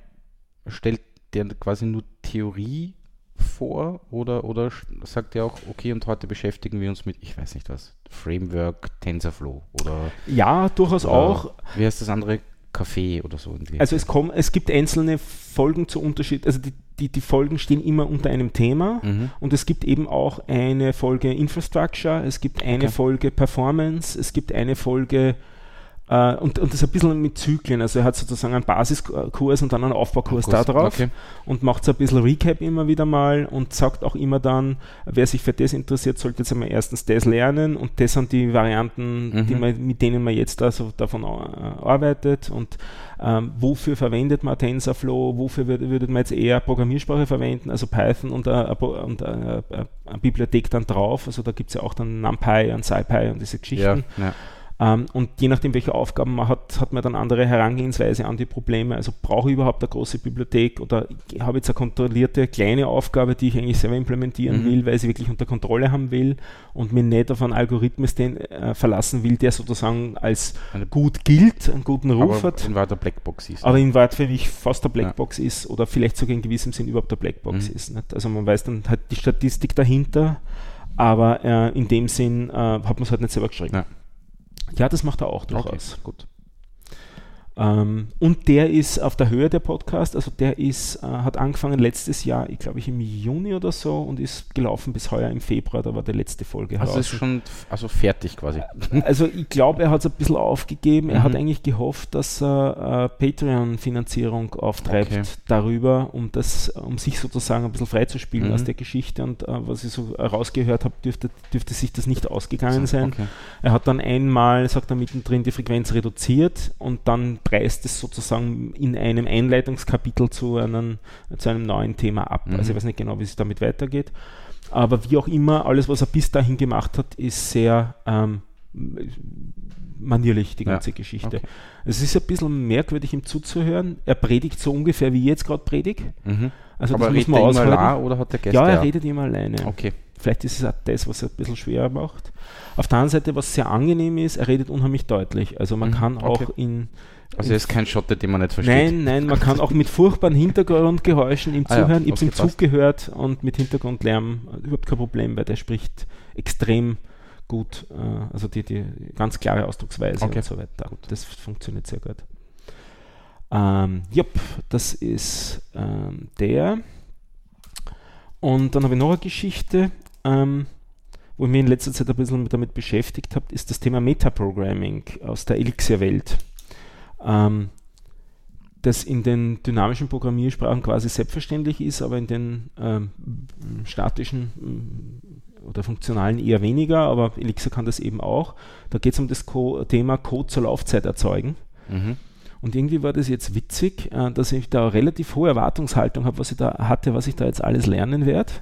stellt der quasi nur Theorie vor oder, oder sagt er auch, okay, und heute beschäftigen wir uns mit, ich weiß nicht was, Framework TensorFlow oder, Ja, durchaus oder auch. wie heißt das andere? Kaffee oder so. Also es, kommen, es gibt einzelne Folgen zu Unterschied, also die, die, die Folgen stehen immer unter einem Thema Mhm. und es gibt eben auch eine Folge Infrastructure, es gibt eine Okay. Folge Performance, es gibt eine Folge äh, und, und das ein bisschen mit Zyklen. Also er hat sozusagen einen Basiskurs und dann einen Aufbaukurs Kurs, da drauf okay. und macht so ein bisschen Recap immer wieder mal und sagt auch immer dann, wer sich für das interessiert, sollte jetzt einmal erstens das lernen und das sind die Varianten, die Mhm. man, mit denen man jetzt also davon äh, arbeitet und ähm, wofür verwendet man TensorFlow, wofür würde, würde man jetzt eher Programmiersprache verwenden, also Python und, eine, eine Bibliothek dann drauf, also da gibt es ja auch dann NumPy und SciPy und diese Geschichten. Ja, ja. Ähm, und je nachdem, welche Aufgaben man hat, hat man dann andere Herangehensweise an die Probleme. Also brauche ich überhaupt eine große Bibliothek oder habe jetzt eine kontrollierte kleine Aufgabe, die ich eigentlich selber implementieren Mhm. will, weil ich sie wirklich unter Kontrolle haben will und mir nicht auf einen Algorithmus den, äh, verlassen will, der sozusagen als Eine- gut gilt, einen guten Ruf Aber hat. in weiter Blackbox ist. Aber in Wahrheit für mich fast eine Blackbox ist oder vielleicht sogar in gewissem Sinn überhaupt eine Blackbox Mhm. ist. Nicht? Also man weiß dann halt die Statistik dahinter, aber äh, in dem Sinn äh, hat man es halt nicht selber geschrieben. Ja. Ja, das macht er auch okay, durchaus. gut. Ähm, und der ist auf der Höhe der Podcast, also der ist, äh, hat angefangen letztes Jahr, ich glaube ich im Juni oder so und ist gelaufen bis heuer im Februar, da war die letzte Folge Also ist draußen. schon also fertig quasi. Also ich glaube, er hat es ein bisschen aufgegeben. Er Mhm. hat eigentlich gehofft, dass er äh, Patreon-Finanzierung auftreibt Okay. darüber, um das, um sich sozusagen ein bisschen freizuspielen Mhm. aus der Geschichte. Und äh, was ich so rausgehört habe, dürfte, dürfte sich das nicht ausgegangen So, sein. Okay. Er hat dann einmal, sagt er mittendrin, die Frequenz reduziert und dann preist es sozusagen in einem Einleitungskapitel zu einem, zu einem neuen Thema ab. Mhm. Also ich weiß nicht genau, wie es damit weitergeht. Aber wie auch immer, alles, was er bis dahin gemacht hat, ist sehr ähm, manierlich, die Ja, ganze Geschichte. okay. Es ist ein bisschen merkwürdig, ihm zuzuhören. Er predigt so ungefähr, wie ich jetzt gerade predige. Mhm. Also Aber das muss man er immer oder hat der Gäste Ja, er redet immer alleine. Okay. Vielleicht ist es auch das, was es ein bisschen schwerer macht. Auf der anderen Seite, was sehr angenehm ist, er redet unheimlich deutlich. Also man Mhm, kann auch okay. in. Also er ist kein Schotte, den man nicht versteht. Nein, nein, man kann auch mit furchtbaren Hintergrundgeräuschen ihm Ah ja, zuhören. Ich habe im Zug gehört und mit Hintergrundlärm überhaupt kein Problem, weil der spricht extrem gut, äh, also die, die ganz klare Ausdrucksweise Okay. und so weiter. Das funktioniert sehr gut. Ähm, jupp, das ist ähm, der. Und dann habe ich noch eine Geschichte, ähm, wo ich mich in letzter Zeit ein bisschen damit beschäftigt habe, ist das Thema Metaprogramming aus der Elixir-Welt. Ähm, das in den dynamischen Programmiersprachen quasi selbstverständlich ist, aber in den ähm, statischen mm, oder funktionalen eher weniger, aber Elixir kann das eben auch. Da geht es um das Co Thema Code zur Laufzeit erzeugen. Mhm. Und irgendwie war das jetzt witzig, äh, dass ich da relativ hohe Erwartungshaltung habe, was ich da hatte, was ich da jetzt alles lernen werde.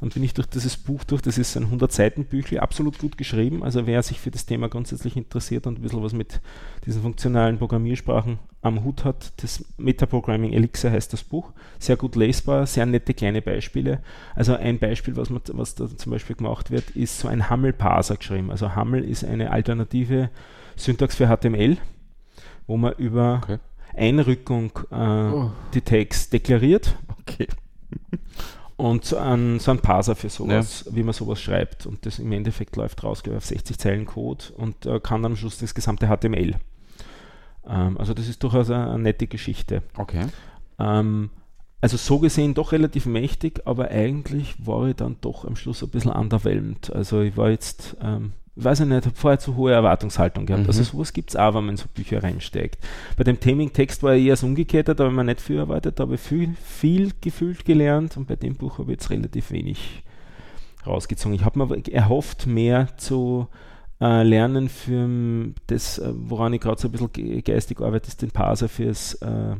Dann bin ich durch dieses Buch durch, das ist ein 100-Seiten-Büchlein, absolut gut geschrieben. Also wer sich für das Thema grundsätzlich interessiert und ein bisschen was mit diesen funktionalen Programmiersprachen am Hut hat, das Metaprogramming Elixir heißt das Buch. Sehr gut lesbar, sehr nette kleine Beispiele. Also ein Beispiel, was, man, was da zum Beispiel gemacht wird, ist so ein Hammel-Parser geschrieben. Also Hammel ist eine alternative Syntax für HTML wo man über Okay. Einrückung äh, Oh. die Tags deklariert Okay. (laughs) und so ein, so ein Parser für sowas, wie man sowas schreibt. Und das im Endeffekt läuft raus glaube ich, auf 60 Zeilen Code und äh, kann am Schluss das gesamte HTML. Ähm, also das ist durchaus eine, eine nette Geschichte. Okay. Ähm, also so gesehen doch relativ mächtig, aber eigentlich war ich dann doch am Schluss ein bisschen underwhelmed. Also ich war jetzt, ähm, weiß ich nicht, habe vorher zu hohe Erwartungshaltung gehabt. Mhm. Also sowas gibt es auch, wenn man in so Bücher reinsteckt. Bei dem Theming-Text war ich eher das Umgekehrte, da habe ich mir nicht viel erwartet, da habe ich viel, viel gefühlt gelernt und bei dem Buch habe ich jetzt relativ wenig rausgezogen. Ich habe mir aber erhofft, mehr zu äh, lernen für das, äh, woran ich gerade so ein bisschen ge- geistig arbeite, ist den Parser fürs, äh,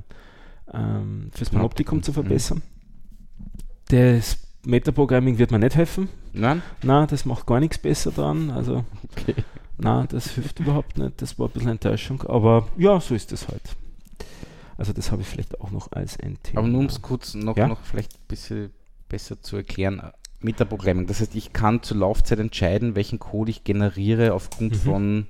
ähm, fürs Panoptikum zu mhm. verbessern. Das Metaprogramming wird mir nicht helfen. Nein? Na, das macht gar nichts besser dran. Also, Okay. na, das hilft überhaupt nicht. Das war ein bisschen Enttäuschung. Aber ja, so ist es halt. Also, das habe ich vielleicht auch noch als ein Thema. Aber nur um es kurz noch, Ja? noch vielleicht ein bisschen besser zu erklären. Metaprogramming. Das heißt, ich kann zur Laufzeit entscheiden, welchen Code ich generiere aufgrund Mhm. von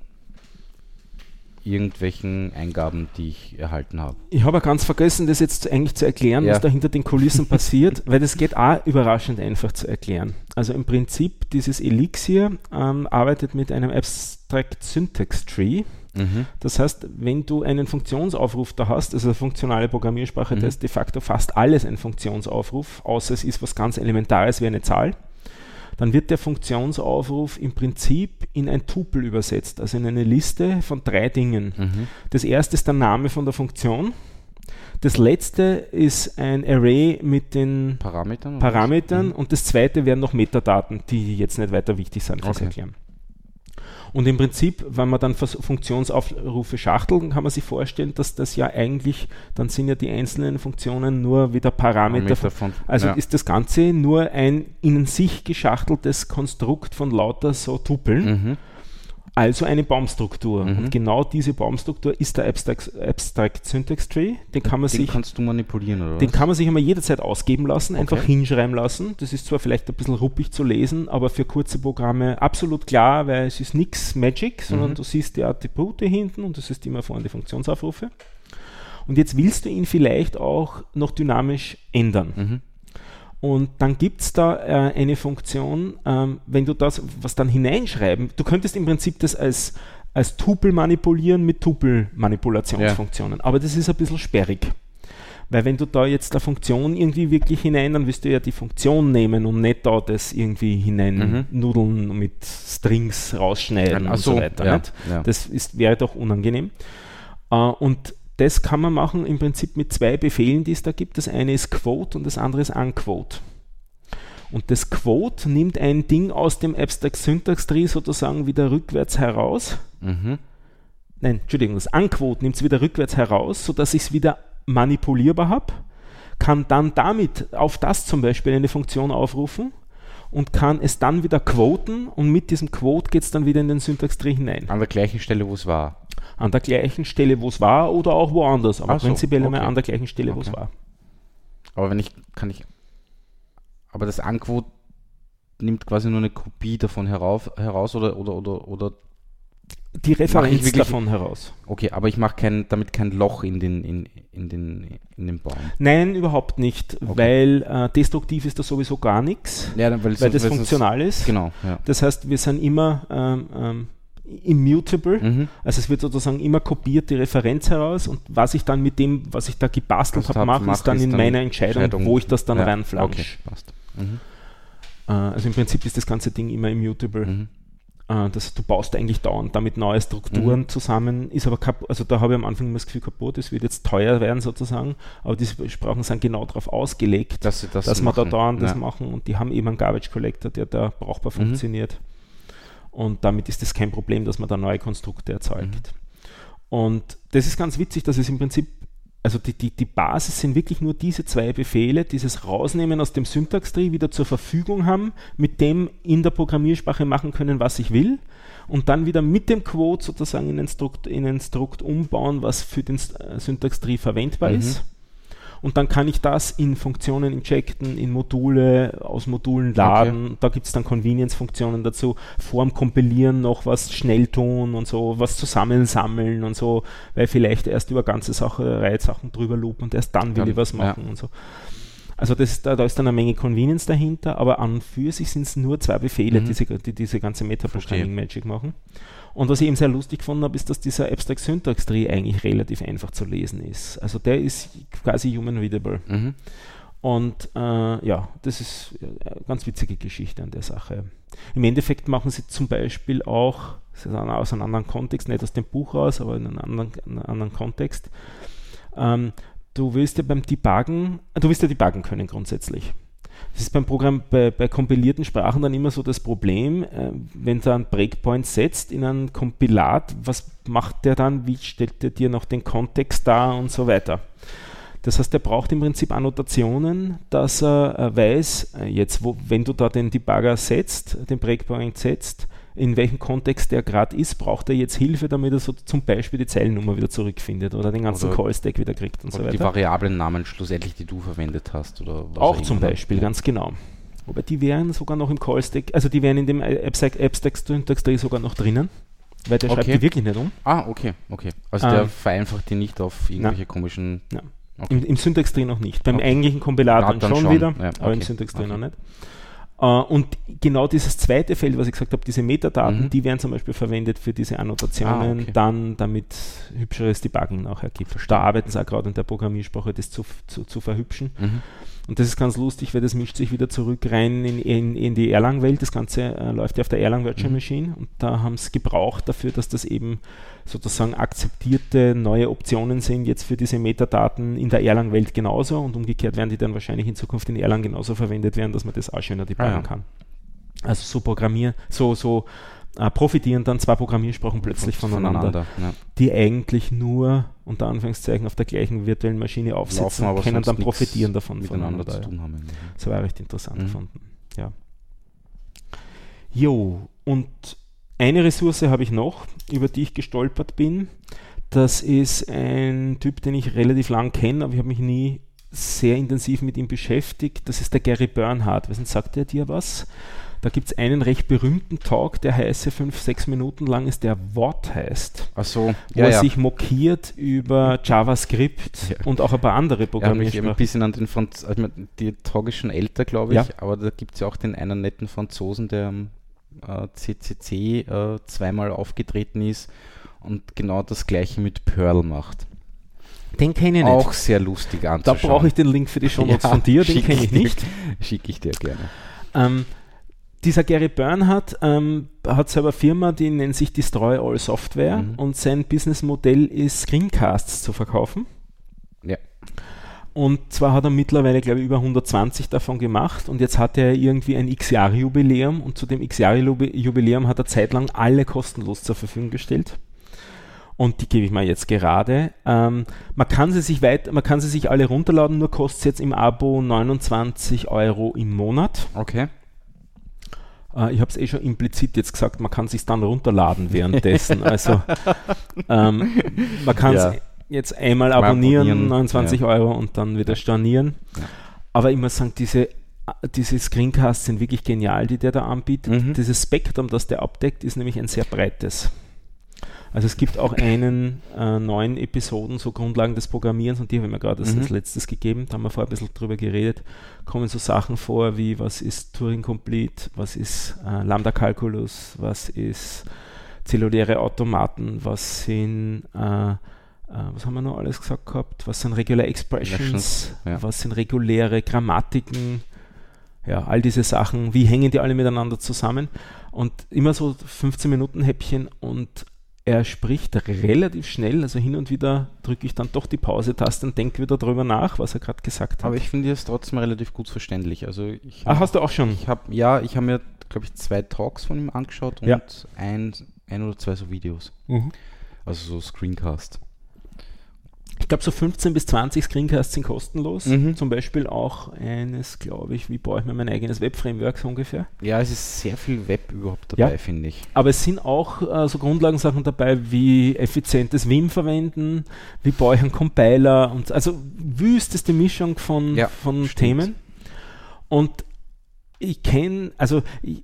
irgendwelchen Eingaben, die ich erhalten habe. Ich habe ganz vergessen, das jetzt eigentlich zu erklären, Ja. was da hinter den Kulissen (laughs) passiert, weil das geht auch überraschend einfach zu erklären. Also im Prinzip, dieses Elixir ähm, arbeitet mit einem Abstract Syntax Tree. Mhm. Das heißt, wenn du einen Funktionsaufruf da hast, also eine funktionale Programmiersprache, Mhm. da ist de facto fast alles ein Funktionsaufruf, außer es ist was ganz Elementares wie eine Zahl. Dann wird der Funktionsaufruf im Prinzip in ein Tupel übersetzt, also in eine Liste von drei Dingen. Mhm. Das erste ist der Name von der Funktion. Das letzte ist ein Array mit den Parametern? Parametern Mhm. und das zweite wären noch Metadaten, die jetzt nicht weiter wichtig sind fürs Okay. Erklären. Und im Prinzip, wenn man dann Funktionsaufrufe schachtelt, kann man sich vorstellen, dass das ja eigentlich, dann sind ja die einzelnen Funktionen nur wieder Parameter. Parameter von, also ja. ist das Ganze nur ein in sich geschachteltes Konstrukt von lauter so Tupeln, Mhm. Also eine Baumstruktur. Mhm. Und genau diese Baumstruktur ist der Abstract, Abstract Syntax Tree. Den kann man Den sich kannst du manipulieren, oder den was? kann man sich einmal jederzeit ausgeben lassen, einfach Okay. hinschreiben lassen. Das ist zwar vielleicht ein bisschen ruppig zu lesen, aber für kurze Programme absolut klar, weil es ist nichts Magic, sondern Mhm. du siehst die Attribute hinten und du siehst immer vorne die Funktionsaufrufe. Und jetzt willst du ihn vielleicht auch noch dynamisch ändern. Mhm. Und dann gibt es da äh, eine Funktion, ähm, wenn du das, was dann hineinschreiben, du könntest im Prinzip das als, als Tupel manipulieren mit Tupel-Manipulationsfunktionen, aber das ist ein bisschen sperrig. Weil wenn du da jetzt eine Funktion irgendwie wirklich hinein, dann wirst du ja die Funktion nehmen und nicht da das irgendwie hinein Mhm. nudeln mit Strings rausschneiden Ach und so so, weiter. ja, ja. Das ist, wäre doch unangenehm. Äh, und das kann man machen im Prinzip mit zwei Befehlen, die es da gibt. Das eine ist Quote und das andere ist Unquote. Und das Quote nimmt ein Ding aus dem Abstract Syntax Tree sozusagen wieder rückwärts heraus. Mhm. Nein, Entschuldigung, das Unquote nimmt es wieder rückwärts heraus, sodass ich es wieder manipulierbar habe, kann dann damit auf das zum Beispiel eine Funktion aufrufen und kann es dann wieder quoten und mit diesem Quote geht es dann wieder in den Syntax Tree hinein. An der gleichen Stelle, wo es war. An der gleichen Stelle, wo es war oder auch woanders, aber Ach so, prinzipiell einmal okay. an der gleichen Stelle, wo es Okay. war. Aber wenn ich, kann ich, aber das Anquote nimmt quasi nur eine Kopie davon herauf, heraus oder, oder, oder, oder, Die Referenz wirklich- davon heraus. okay, aber ich mache kein, damit kein Loch in den, in, in den, in den Baum. Nein, überhaupt nicht, weil äh, destruktiv ist da sowieso gar nichts, Ja, dann- weil, weil sonst- das sonst- funktional ist. Genau, ja. Das heißt, wir sind immer ähm, ähm, immutable. Mhm. Also es wird sozusagen immer kopiert die Referenz heraus und was ich dann mit dem, was ich da gebastelt habe, hab- mache, mach, ist dann ist in dann meiner Entscheidung, Entscheidung. wo ich das dann Ja, reinflansche. Okay, passt. Mhm. Äh, also im Prinzip ist das ganze Ding immer immutable. Mhm. Äh, das, du baust eigentlich dauernd damit neue Strukturen Mhm. zusammen, ist aber kaputt, also da habe ich am Anfang immer das Gefühl kaputt, es wird jetzt teuer werden sozusagen, aber diese Sprachen sind genau darauf ausgelegt, Dass das dass wir da dauernd das ja. machen und die haben eben einen Garbage Collector, der da brauchbar Mhm. funktioniert. Und damit ist es kein Problem, dass man da neue Konstrukte erzeugt. Mhm. Und das ist ganz witzig, dass es im Prinzip, also die, die, die Basis sind wirklich nur diese zwei Befehle, dieses Rausnehmen aus dem Syntax-Tree wieder zur Verfügung haben, mit dem in der Programmiersprache machen können, was ich will und dann wieder mit dem Quote sozusagen in ein Strukt, in ein Strukt umbauen, was für den äh, Syntax-Tree verwendbar Mhm. ist. Und dann kann ich das in Funktionen injecten, in Module, aus Modulen laden. Da gibt es dann Convenience-Funktionen dazu. Vorm Kompilieren noch was schnell tun und so, was zusammensammeln und so, weil vielleicht erst über ganze Sache, Reihe Sachen drüber loop und erst dann will Dann, ich was ja. machen und so. Also das, da, da ist dann eine Menge Convenience dahinter, aber an und für sich sind es nur zwei Befehle, Mhm. die, die diese ganze Metaprogramming-Magic machen. Und was ich eben sehr lustig gefunden habe, ist, dass dieser Abstract Syntax Tree eigentlich relativ einfach zu lesen ist. Also der ist quasi human readable. Mhm. Und äh, ja, das ist eine ganz witzige Geschichte an der Sache. Im Endeffekt machen sie zum Beispiel auch, aus einem anderen Kontext, nicht aus dem Buch raus, aber in einem anderen, in einem anderen Kontext. Ähm, du willst ja beim Debuggen, äh, du willst ja debuggen können grundsätzlich. Das ist beim Programm, bei, bei kompilierten Sprachen dann immer so das Problem, äh, wenn du einen Breakpoint setzt in ein Kompilat, was macht der dann, wie stellt der dir noch den Kontext dar und so weiter. Das heißt, er braucht im Prinzip Annotationen, dass er weiß, äh, jetzt, wo, wenn du da den Debugger setzt, den Breakpoint setzt, in welchem Kontext der gerade ist, braucht er jetzt Hilfe, damit er so zum Beispiel die Zeilennummer wieder zurückfindet oder den ganzen Call-Stack wieder kriegt und so Oder die weiter. Variablen-Namen schlussendlich, die du verwendet hast. Oder was Auch zum ne? Beispiel, ganz genau. Wobei die wären sogar noch im Call-Stack, also die wären in dem Abstract, Abstract Syntax Tree sogar noch drinnen, weil der schreibt Okay. die wirklich nicht um. Ah, okay, okay. Also Ähm, der vereinfacht die nicht auf irgendwelche komischen. Ja. Okay. Im, Im Syntax Tree noch nicht. Beim Okay. eigentlichen Kompilat Ja, dann, dann schon, schon. wieder, Ja, aber im okay. Syntax Tree Okay. noch nicht. Äh, und genau dieses zweite Feld, was ich gesagt habe, diese Metadaten, Mhm. die werden zum Beispiel verwendet für diese Annotationen, Ah, okay. dann damit hübscheres Debugging nachher gibt. Da arbeiten sie auch gerade in der Programmiersprache, das zu, zu, zu verhübschen. Mhm. Und das ist ganz lustig, weil das mischt sich wieder zurück rein in, in, in die Erlang-Welt. Das Ganze äh, läuft ja auf der Erlang Virtual Mhm. Machine und da haben sie gebraucht dafür, dass das eben sozusagen akzeptierte neue Optionen sind jetzt für diese Metadaten in der Erlang-Welt genauso und umgekehrt werden die dann wahrscheinlich in Zukunft in Erlang genauso verwendet werden, dass man das auch schöner debuggen Ah, ja. kann. Also so programmieren, so, so äh, profitieren dann zwei Programmiersprachen plötzlich voneinander, Ja. die eigentlich nur unter Anführungszeichen auf der gleichen virtuellen Maschine aufsitzen Laufen und können dann profitieren davon miteinander voneinander. zu tun haben. irgendwie. Das war recht interessant Mhm. gefunden. Ja. Jo, und eine Ressource habe ich noch, über die ich gestolpert bin. Das ist ein Typ, den ich relativ lang kenne, aber ich habe mich nie sehr intensiv mit ihm beschäftigt. Das ist der Gary Bernhardt. Nicht, sagt er dir was? Da gibt es einen recht berühmten Talk, der heiße fünf, sechs Minuten lang ist, der Wort heißt, Ach so, wo ja, er ja. sich mokiert über JavaScript Ja. und auch ein paar andere Er hat mich Programmiersprachen. ein bisschen an den Franz also ich die Talk ist schon älter, glaube ich, Ja. aber da gibt es ja auch den einen netten Franzosen, der am äh, CCC äh, zweimal aufgetreten ist und genau das gleiche mit Perl macht. Den kenne ich nicht. Auch sehr lustig Da anzuschauen. brauche ich den Link für die Shownotes Ja, von dir, den kenne ich nicht. (laughs) Schicke ich dir gerne. Ähm, dieser Gary Bernhardt ähm, hat selber eine Firma, die nennt sich Destroy All Software Mhm. und sein Businessmodell ist Screencasts zu verkaufen. Ja. Und zwar hat er mittlerweile, glaube ich, über 120 davon gemacht und jetzt hat er irgendwie ein X-Jahre-Jubiläum und zu dem X-Jahre-Jubiläum hat er zeitlang alle kostenlos zur Verfügung gestellt. Und die gebe ich mal jetzt gerade. Ähm, man, kann sie sich weit, man kann sie sich alle runterladen, nur kostet es jetzt im Abo 29 Euro im Monat. Okay. Äh, ich habe es eh schon implizit jetzt gesagt, man kann sich dann runterladen währenddessen. also (laughs) ähm, man kann es Ja. Jetzt einmal Mal abonnieren, abonnieren, 29 ja. Euro und dann wieder stornieren. Ja. Aber ich muss sagen, diese, diese Screencasts sind wirklich genial, die der da anbietet. Mhm. Dieses Spektrum, das der abdeckt, ist nämlich ein sehr breites. Also es gibt auch einen äh, neuen Episoden, so Grundlagen des Programmierens, und die habe ich mir gerade als, Mhm. als letztes gegeben. Da haben wir vorher ein bisschen drüber geredet. Kommen so Sachen vor wie, was ist Turing Complete, was ist äh, Lambda Calculus, was ist zelluläre Automaten, was sind, äh, was haben wir noch alles gesagt gehabt, was sind Regular Expressions, ja. was sind reguläre Grammatiken, ja, all diese Sachen, wie hängen die alle miteinander zusammen? Und immer so 15 Minuten Häppchen und er spricht relativ schnell, also hin und wieder drücke ich dann doch die Pause-Taste und denke wieder drüber nach, was er gerade gesagt hat. Aber ich finde es trotzdem relativ gut verständlich. Also ich ah, hast du auch schon? Ich habe, ja, ich habe mir, glaube ich, zwei Talks von ihm angeschaut und Ja. ein, ein oder zwei so Videos. Also so Screencast. Ich glaube, so 15 bis 20 Screencasts sind kostenlos. Mhm. Zum Beispiel auch eines, glaube ich, wie baue ich mir mein eigenes Web-Framework so ungefähr. Ja, es ist sehr viel Web überhaupt dabei, Ja. finde ich. Aber es sind auch äh, so Grundlagensachen dabei, wie effizientes Vim verwenden, wie baue ich einen Compiler und also wüsteste Mischung von, Ja, von stimmt. Themen. Und ich kenne, also ich,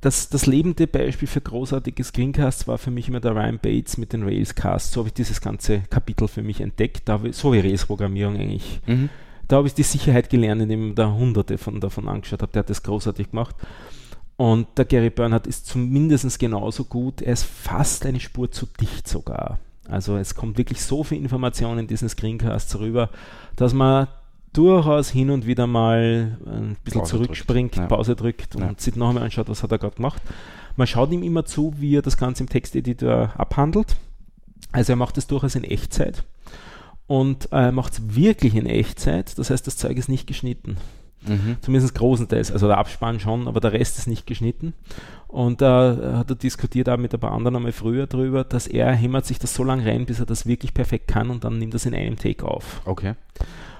das, das lebende Beispiel für großartige Screencasts war für mich immer der Ryan Bates mit den Railscasts. So habe ich dieses ganze Kapitel für mich entdeckt. Da habe ich, so wie Rails-Programmierung eigentlich Mhm. da habe ich die Sicherheit gelernt, indem ich da hunderte von davon angeschaut habe. Der hat das großartig gemacht. Und der Gary Bernhardt ist zumindest genauso gut. Er ist fast eine Spur zu dicht sogar. Also es kommt wirklich so viel Information in diesen Screencasts rüber, dass man durchaus hin und wieder mal ein bisschen Pause zurückspringt, drückt. Pause drückt und Ja. sich noch einmal anschaut, was hat er gerade gemacht. Man schaut ihm immer zu, wie er das Ganze im Texteditor abhandelt. Also er macht es durchaus in Echtzeit und äh, macht es wirklich in Echtzeit. Das heißt, das Zeug ist nicht geschnitten. Mhm. Zumindest großenteils. Also der Abspann schon, aber der Rest ist nicht geschnitten. Und da hat er diskutiert auch mit ein paar anderen einmal früher drüber, dass er hämmert sich das so lange rein, bis er das wirklich perfekt kann und dann nimmt er es in einem Take auf. Okay.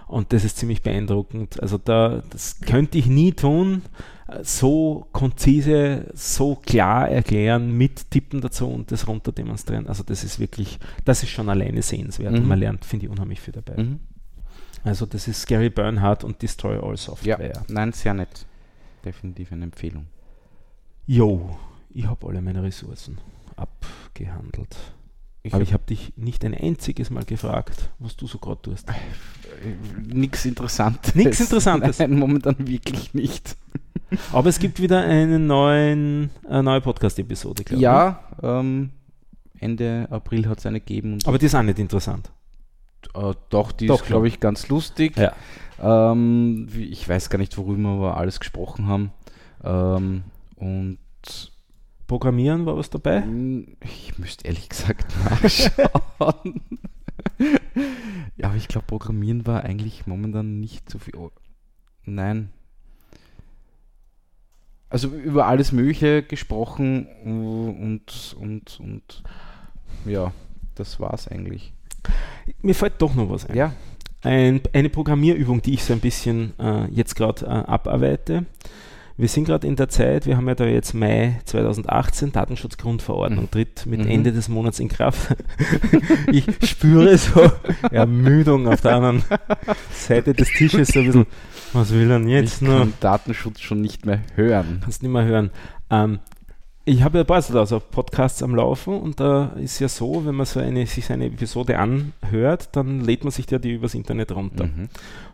Und das ist ziemlich beeindruckend. Also da, das könnte ich nie tun. So konzise, so klar erklären, mit Tippen dazu und das runter demonstrieren. Also das ist wirklich, das ist schon alleine sehenswert. Und Mhm. man lernt, finde ich, unheimlich viel dabei. Mhm. Also das ist Gary Bernhardt und Destroy All Ja, Software. nein, sehr nett. Definitiv eine Empfehlung. Jo, ich habe alle meine Ressourcen abgehandelt. Ich Aber hab- ich habe dich nicht ein einziges Mal gefragt, was du so gerade tust. Nichts Interessantes. Nix Interessantes. Nein, momentan wirklich nicht. Aber es gibt wieder eine neuen, äh, neue Podcast-Episode, glaube ich. Ja, ähm, Ende April hat es eine gegeben. Aber die ist auch nicht interessant. Äh, doch, die Doch, ist, glaube ich, ganz lustig. Ja. Ähm, ich weiß gar nicht, worüber wir alles gesprochen haben. Ähm, und Programmieren war was dabei? mm, ich müsste ehrlich gesagt (laughs) nachschauen. ja, aber ich glaube, Programmieren war eigentlich momentan nicht so viel. Oh, nein. Also über alles Mögliche gesprochen und, und, und ja, das war's eigentlich. Mir fällt doch noch was ein. Ja, ein, eine Programmierübung, die ich so ein bisschen äh, jetzt gerade äh, abarbeite. Wir sind gerade in der Zeit, wir haben ja da jetzt Mai 2018, Datenschutzgrundverordnung Mhm. tritt mit Mhm. Ende des Monats in Kraft. (laughs) ich spüre so Ermüdung auf der anderen Seite des Tisches, so ein bisschen, was will er denn jetzt ich noch? Datenschutz schon nicht mehr hören. Kannst nicht mehr hören. Ähm, ich habe ja ein so also Podcasts am Laufen und da ist ja so, wenn man so eine, sich so eine Episode anhört, dann lädt man sich ja die übers Internet runter. Mhm.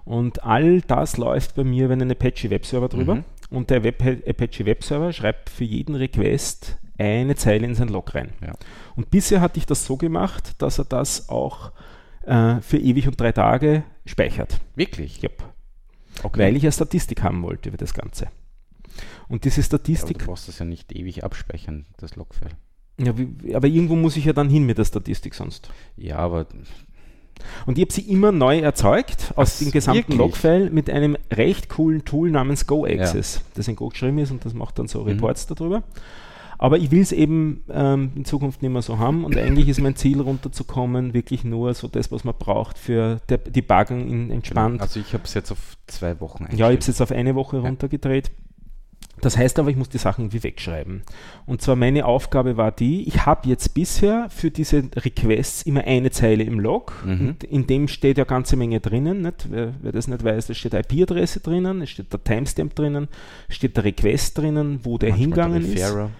Und all das läuft bei mir über einen Apache Webserver drüber. Mhm. Und der Web Apache Webserver schreibt für jeden Request eine Zeile in sein Log rein. Ja. Und bisher hatte ich das so gemacht, dass er das auch äh, für ewig und drei Tage speichert. Wirklich? Yep. Okay. Weil ich ja Statistik haben wollte über das Ganze. Und diese Statistik du brauchst das ja nicht ewig abspeichern, das Logfile. Ja, wie, aber irgendwo muss ich ja dann hin mit der Statistik sonst. Ja, aber Und ich habe sie immer neu erzeugt aus dem gesamten? Logfile mit einem recht coolen Tool namens GoAccess, das in Go geschrieben ist und das macht dann so Mhm. Reports darüber. Aber ich will es eben ähm, in Zukunft nicht mehr so haben und eigentlich ist mein Ziel runterzukommen, wirklich nur so das, was man braucht für der, Debuggen in entspannt. also ich habe es jetzt auf zwei Wochen Ja, ich habe es eingestellt. jetzt auf eine Woche Ja. runtergedreht. Das heißt aber, ich muss die Sachen irgendwie wegschreiben. Und zwar meine Aufgabe war die, ich habe jetzt bisher für diese Requests immer eine Zeile im Log. Mhm. In dem steht ja ganze Menge drinnen. Nicht? Wer, wer das nicht weiß, da steht IP-Adresse drinnen, es steht der Timestamp drinnen, steht der Request drinnen, wo der Manchmal hingegangen der ist.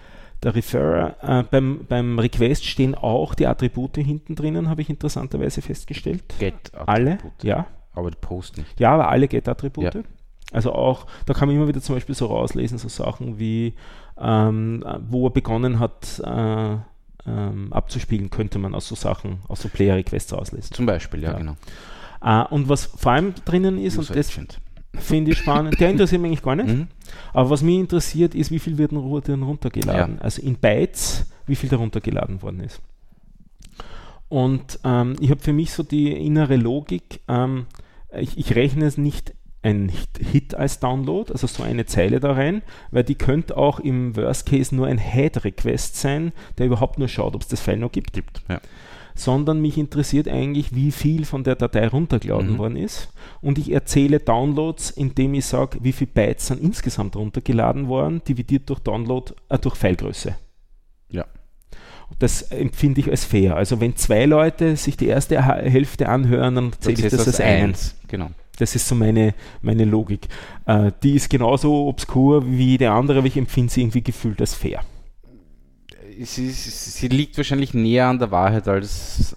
Der Referrer. Äh, beim, beim Request stehen auch die Attribute hinten drinnen, habe ich interessanterweise festgestellt. Get Alle, Attribut. ja. Aber der Post nicht. Ja, aber alle Get-Attribute. Ja. Also auch, da kann man immer wieder zum Beispiel so rauslesen, so Sachen wie, ähm, wo er begonnen hat äh, ähm, abzuspielen, könnte man aus so Sachen, aus so Player-Requests rauslesen. Zum Beispiel, ja, Ja. genau. Äh, und was vor allem drinnen ist, und das finde ich spannend, der interessiert mich eigentlich gar nicht, Mhm. aber was mich interessiert, ist, wie viel wird denn ru- denn runtergeladen? Also in Bytes, wie viel da runtergeladen worden ist. Und ähm, ich habe für mich so die innere Logik, ähm, ich, ich rechne es nicht ein Hit, als Download, also so eine Zeile da rein, weil die könnte auch im Worst Case nur ein Head-Request sein, der überhaupt nur schaut, ob es das File noch gibt Gibt, ja. sondern mich interessiert eigentlich, wie viel von der Datei runtergeladen Mhm. worden ist. Und ich erzähle Downloads, indem ich sage, wie viele Bytes sind insgesamt runtergeladen worden, dividiert durch Download, äh, durch Filegröße. Ja. Das empfinde ich als fair. Also wenn zwei Leute sich die erste Hälfte anhören, dann zähle ich das als eins. eins. Genau. Das ist so meine, meine Logik. Äh, die ist genauso obskur wie jede andere, aber ich empfinde sie irgendwie gefühlt als fair. Sie, sie, liegt wahrscheinlich näher an der Wahrheit als.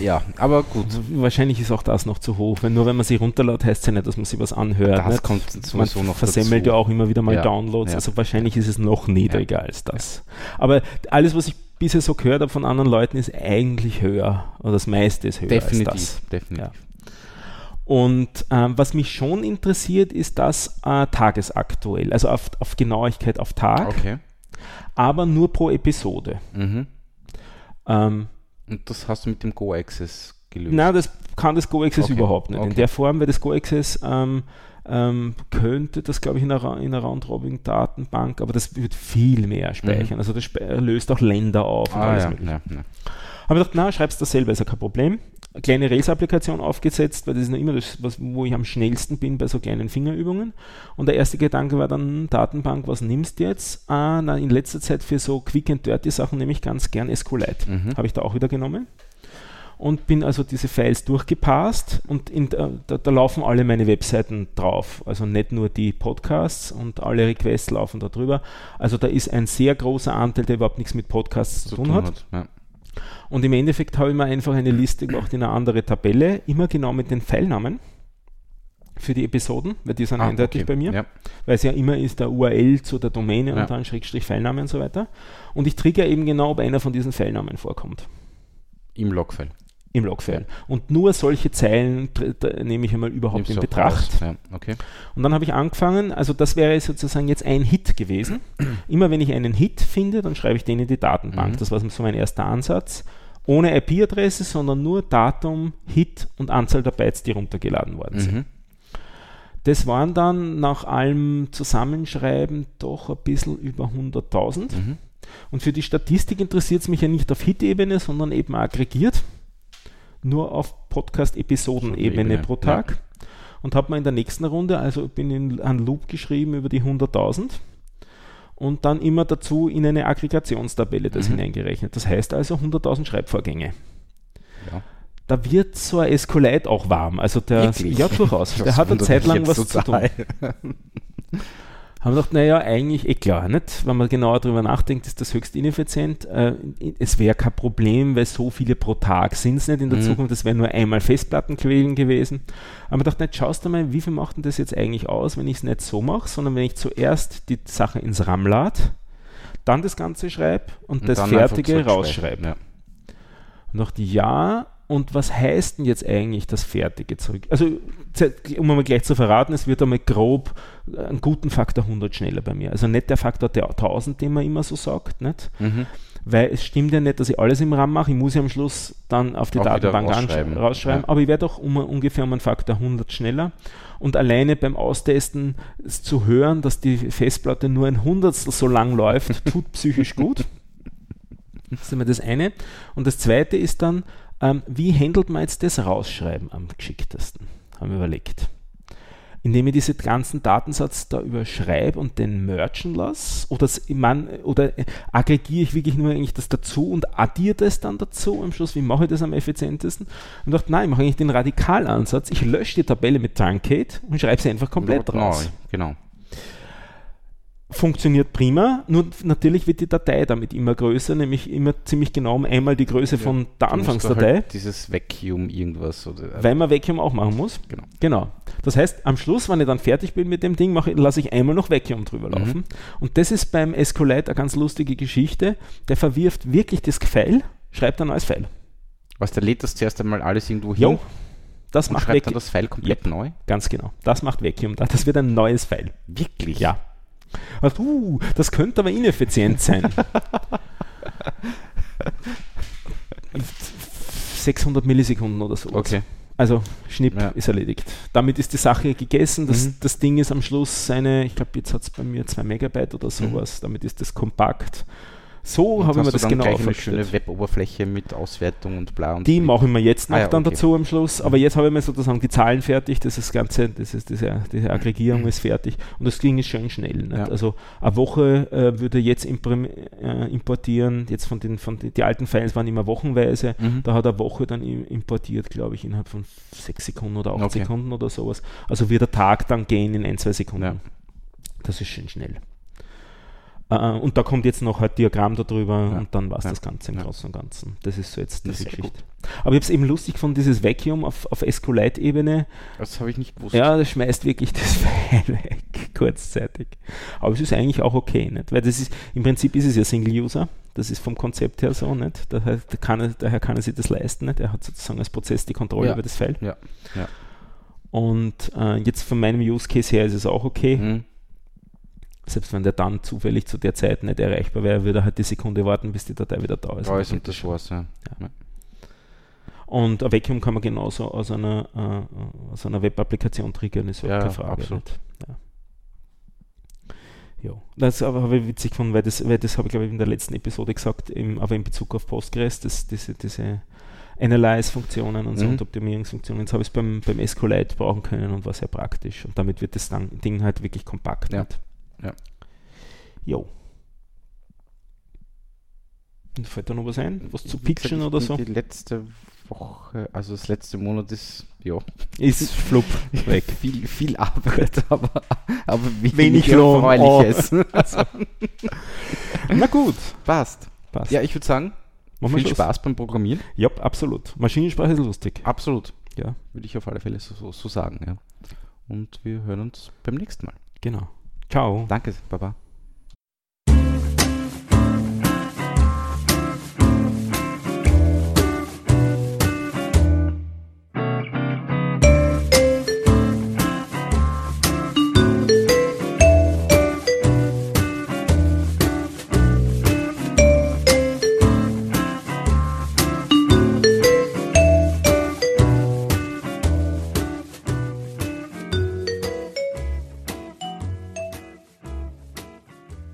Ja, aber gut. Wahrscheinlich ist auch das noch zu hoch, weil nur wenn man sie runterlädt, heißt es ja nicht, dass man sie was anhört. Das nicht? kommt man sowieso noch versemmelt dazu. ja auch immer wieder mal Ja, Downloads, ja. also wahrscheinlich ist es noch niedriger als das. Aber alles, was ich bisher so gehört habe von anderen Leuten, ist eigentlich höher, oder das meiste ist höher als Definitiv, das. definitiv. Und ähm, was mich schon interessiert, ist das äh, tagesaktuell, also auf, auf Genauigkeit auf Tag, Okay. aber nur pro Episode. Mhm. Ähm, Und das hast du mit dem Go-Access gelöst. Na, das kann das Go-Access Okay, überhaupt nicht. In okay. der Form, weil das Go-Access ähm, ähm, könnte das, glaube ich, in einer, in einer Round-Robin-Datenbank, aber das wird viel mehr speichern. Also das löst auch Länder auf und Mhm. ah, alles ja, mögliche. ja, ja. Habe ich gedacht, na, schreibst das selber, ist ja kein Problem. Eine kleine Rails-Applikation aufgesetzt, weil das ist noch immer das, was, wo ich am schnellsten bin bei so kleinen Fingerübungen. Und der erste Gedanke war dann, hm, Datenbank, was nimmst du jetzt? Ah, na, in letzter Zeit für so Quick and Dirty Sachen nehme ich ganz gern SQLite. Mhm. Habe ich da auch wieder genommen. Und bin also diese Files durchgepasst und der- da, da laufen alle meine Webseiten drauf. Also nicht nur die Podcasts und alle Requests laufen da drüber. Also da ist ein sehr großer Anteil, der überhaupt nichts mit Podcasts zu, tun hat. Ja. Und im Endeffekt habe ich mir einfach eine Liste gemacht in eine andere Tabelle, immer genau mit den Pfeilnamen für die Episoden, weil die sind Ah, eindeutig okay. bei mir, Ja. weil es ja immer ist der URL zu der Domäne Ja. und dann Schrägstrich Pfeilname und so weiter. Und ich trigger eben genau, ob einer von diesen Pfeilnamen vorkommt. Im Logfile. Im Logfile. Und nur solche Zeilen nehme ich einmal überhaupt in Betracht. Ja, okay. Und dann habe ich angefangen, also das wäre sozusagen jetzt ein Hit gewesen. (clears throat) Immer wenn ich einen Hit finde, dann schreibe ich den in die Datenbank. Mhm. Das war so mein erster Ansatz. Ohne IP-Adresse, sondern nur Datum, Hit und Anzahl der Bytes, die runtergeladen worden sind. Mhm. Das waren dann nach allem Zusammenschreiben doch ein bisschen über 100.000. Mhm. Und für die Statistik interessiert es mich ja nicht auf Hit-Ebene, sondern eben aggregiert nur auf Podcast-Episoden-Ebene pro Tag. Ja. Und habe mir in der nächsten Runde, also bin in einen Loop geschrieben über die 100.000 und dann immer dazu in eine Aggregationstabelle das mhm. hineingerechnet. Das heißt also 100.000 Schreibvorgänge. Ja. Da wird so ein Escolite auch warm. Also der, Wirklich? ja durchaus. (laughs) der hat eine Zeit lang was zu tun. (laughs) haben wir gedacht, naja, eigentlich eh klar, nicht? Wenn man genauer darüber nachdenkt, ist das höchst ineffizient. Äh, es wäre kein Problem, weil so viele pro Tag sind es nicht in der mhm. Zukunft, das wäre nur einmal Festplattenquellen gewesen. Aber ich dachte, nicht, schaust du mal, wie viel macht denn das jetzt eigentlich aus, wenn ich es nicht so mache, sondern wenn ich zuerst die Sache ins RAM lade, dann das Ganze schreibe und, und das Fertige rausschreibe. Ja. Und dachte, ja, und was heißt denn jetzt eigentlich das Fertige zurück? Also, um mal gleich zu verraten, es wird einmal grob einen guten Faktor 100 schneller bei mir. Also nicht der Faktor der 1000, den man immer so sagt, nicht? Mhm. Weil es stimmt ja nicht, dass ich alles im RAM mache. Ich muss ja am Schluss dann auf die Auch Datenbank rausschreiben, rausschreiben ja. aber ich werde auch um, ungefähr um einen Faktor 100 schneller. Und alleine beim Austesten zu hören, dass die Festplatte nur ein Hundertstel so lang läuft, tut psychisch gut. (laughs) Das ist immer das eine. Und das zweite ist dann, ähm, wie handelt man jetzt das Rausschreiben am geschicktesten? Haben wir überlegt. Indem ich diesen ganzen Datensatz da überschreibe und den merchen lasse? Oder, man, oder aggregiere ich wirklich nur eigentlich das dazu und addiere das dann dazu am Schluss? Wie mache ich das am effizientesten? Und dachte, nein, ich mache eigentlich den Radikalansatz. Ich lösche die Tabelle mit Truncate und schreibe sie einfach komplett raus. Neu, genau funktioniert prima, nur natürlich wird die Datei damit immer größer, nämlich immer ziemlich genau um einmal die Größe ja, von der Anfangsdatei. Halt dieses Vacuum irgendwas. Oder, weil man Vacuum auch machen muss. Genau. genau. Das heißt, am Schluss, wenn ich dann fertig bin mit dem Ding, mache, lasse ich einmal noch Vacuum drüber mhm. laufen. Mhm. Und das ist beim SQLite eine ganz lustige Geschichte. Der verwirft wirklich das File, schreibt ein neues File. Was, der lädt das zuerst einmal alles irgendwo hin? Jo. Das macht schreibt Vacuum. dann das File komplett yep. neu? Ganz genau. Das macht Vacuum. Das wird ein neues File. Wirklich? Ja. Also, uh, das könnte aber ineffizient sein. 600 Millisekunden oder so. Okay. Also Schnipp ja. ist erledigt. Damit ist die Sache gegessen. Das, mhm. das Ding ist am Schluss seine, ich glaube, jetzt hat es bei mir 2 Megabyte oder sowas. Mhm. Damit ist das kompakt. So habe ich mir das genau gleich eine schöne Web-Oberfläche mit Auswertung und bla. Und die machen wir jetzt noch ah, ja, dann okay. dazu am Schluss. Aber jetzt habe ich mir sozusagen die Zahlen fertig. Das, ist das Ganze, das ist diese, diese Aggregierung mhm. ist fertig. Und das ging schön schnell. Ja. Also eine Woche äh, würde jetzt äh, importieren. Jetzt von den, von den die alten Files waren immer wochenweise. Mhm. Da hat eine Woche dann importiert, glaube ich, innerhalb von sechs Sekunden oder acht okay. Sekunden oder sowas. Also wird der Tag dann gehen in ein, zwei Sekunden. Ja. Das ist schön schnell. Uh, und da kommt jetzt noch ein Diagramm darüber ja. und dann war es ja. das Ganze im ja. Großen und Ganzen. Das ist so jetzt diese Geschichte. Gut. Aber ich habe es eben lustig gefunden, dieses Vacuum auf, auf SQLite-Ebene. Das habe ich nicht gewusst. Ja, das schmeißt wirklich das (laughs) File weg, kurzzeitig. Aber es ist eigentlich auch okay, nicht? Weil das ist, im Prinzip ist es ja Single-User. Das ist vom Konzept her so, nicht? Daher kann er, daher kann er sich das leisten, nicht? Er hat sozusagen als Prozess die Kontrolle über das File. Und äh, jetzt von meinem Use Case her ist es auch okay. Mhm selbst wenn der dann zufällig zu der Zeit nicht erreichbar wäre, würde er halt die Sekunde warten, bis die Datei wieder da ist. Da ist und das war's, ja. ja. Und ein Vacuum kann man genauso aus einer, äh, aus einer Web-Applikation triggern, ist ja, keine Frage. Absolut. Ja. Ja, das habe ich witzig gefunden, weil das, weil das habe ich glaube ich in der letzten Episode gesagt, im, aber in Bezug auf Postgres, das, diese, diese Analyze-Funktionen und mhm. so und Optimierungsfunktionen. Jetzt habe ich es beim, beim SQLite brauchen können und war sehr praktisch. Und damit wird das Ding halt wirklich kompakt. Ja. Ja. Jo. Fällt da noch was ein? Was zu pitchen oder so? Die letzte Woche, also das letzte Monat ist, ja. Ist flupp weg. (laughs) viel, viel Arbeit, (laughs) aber, aber wenig Lohn. Erfreuliches. Oh. (laughs) Also. Na gut. Passt. Passt. Ja, ich würde sagen, Machen viel Spaß beim Programmieren. Ja, absolut. Maschinensprache ist lustig. Absolut. Ja, würde ich auf alle Fälle so, so sagen. Ja. Und wir hören uns beim nächsten Mal. Genau. Ciao. Danke, Baba.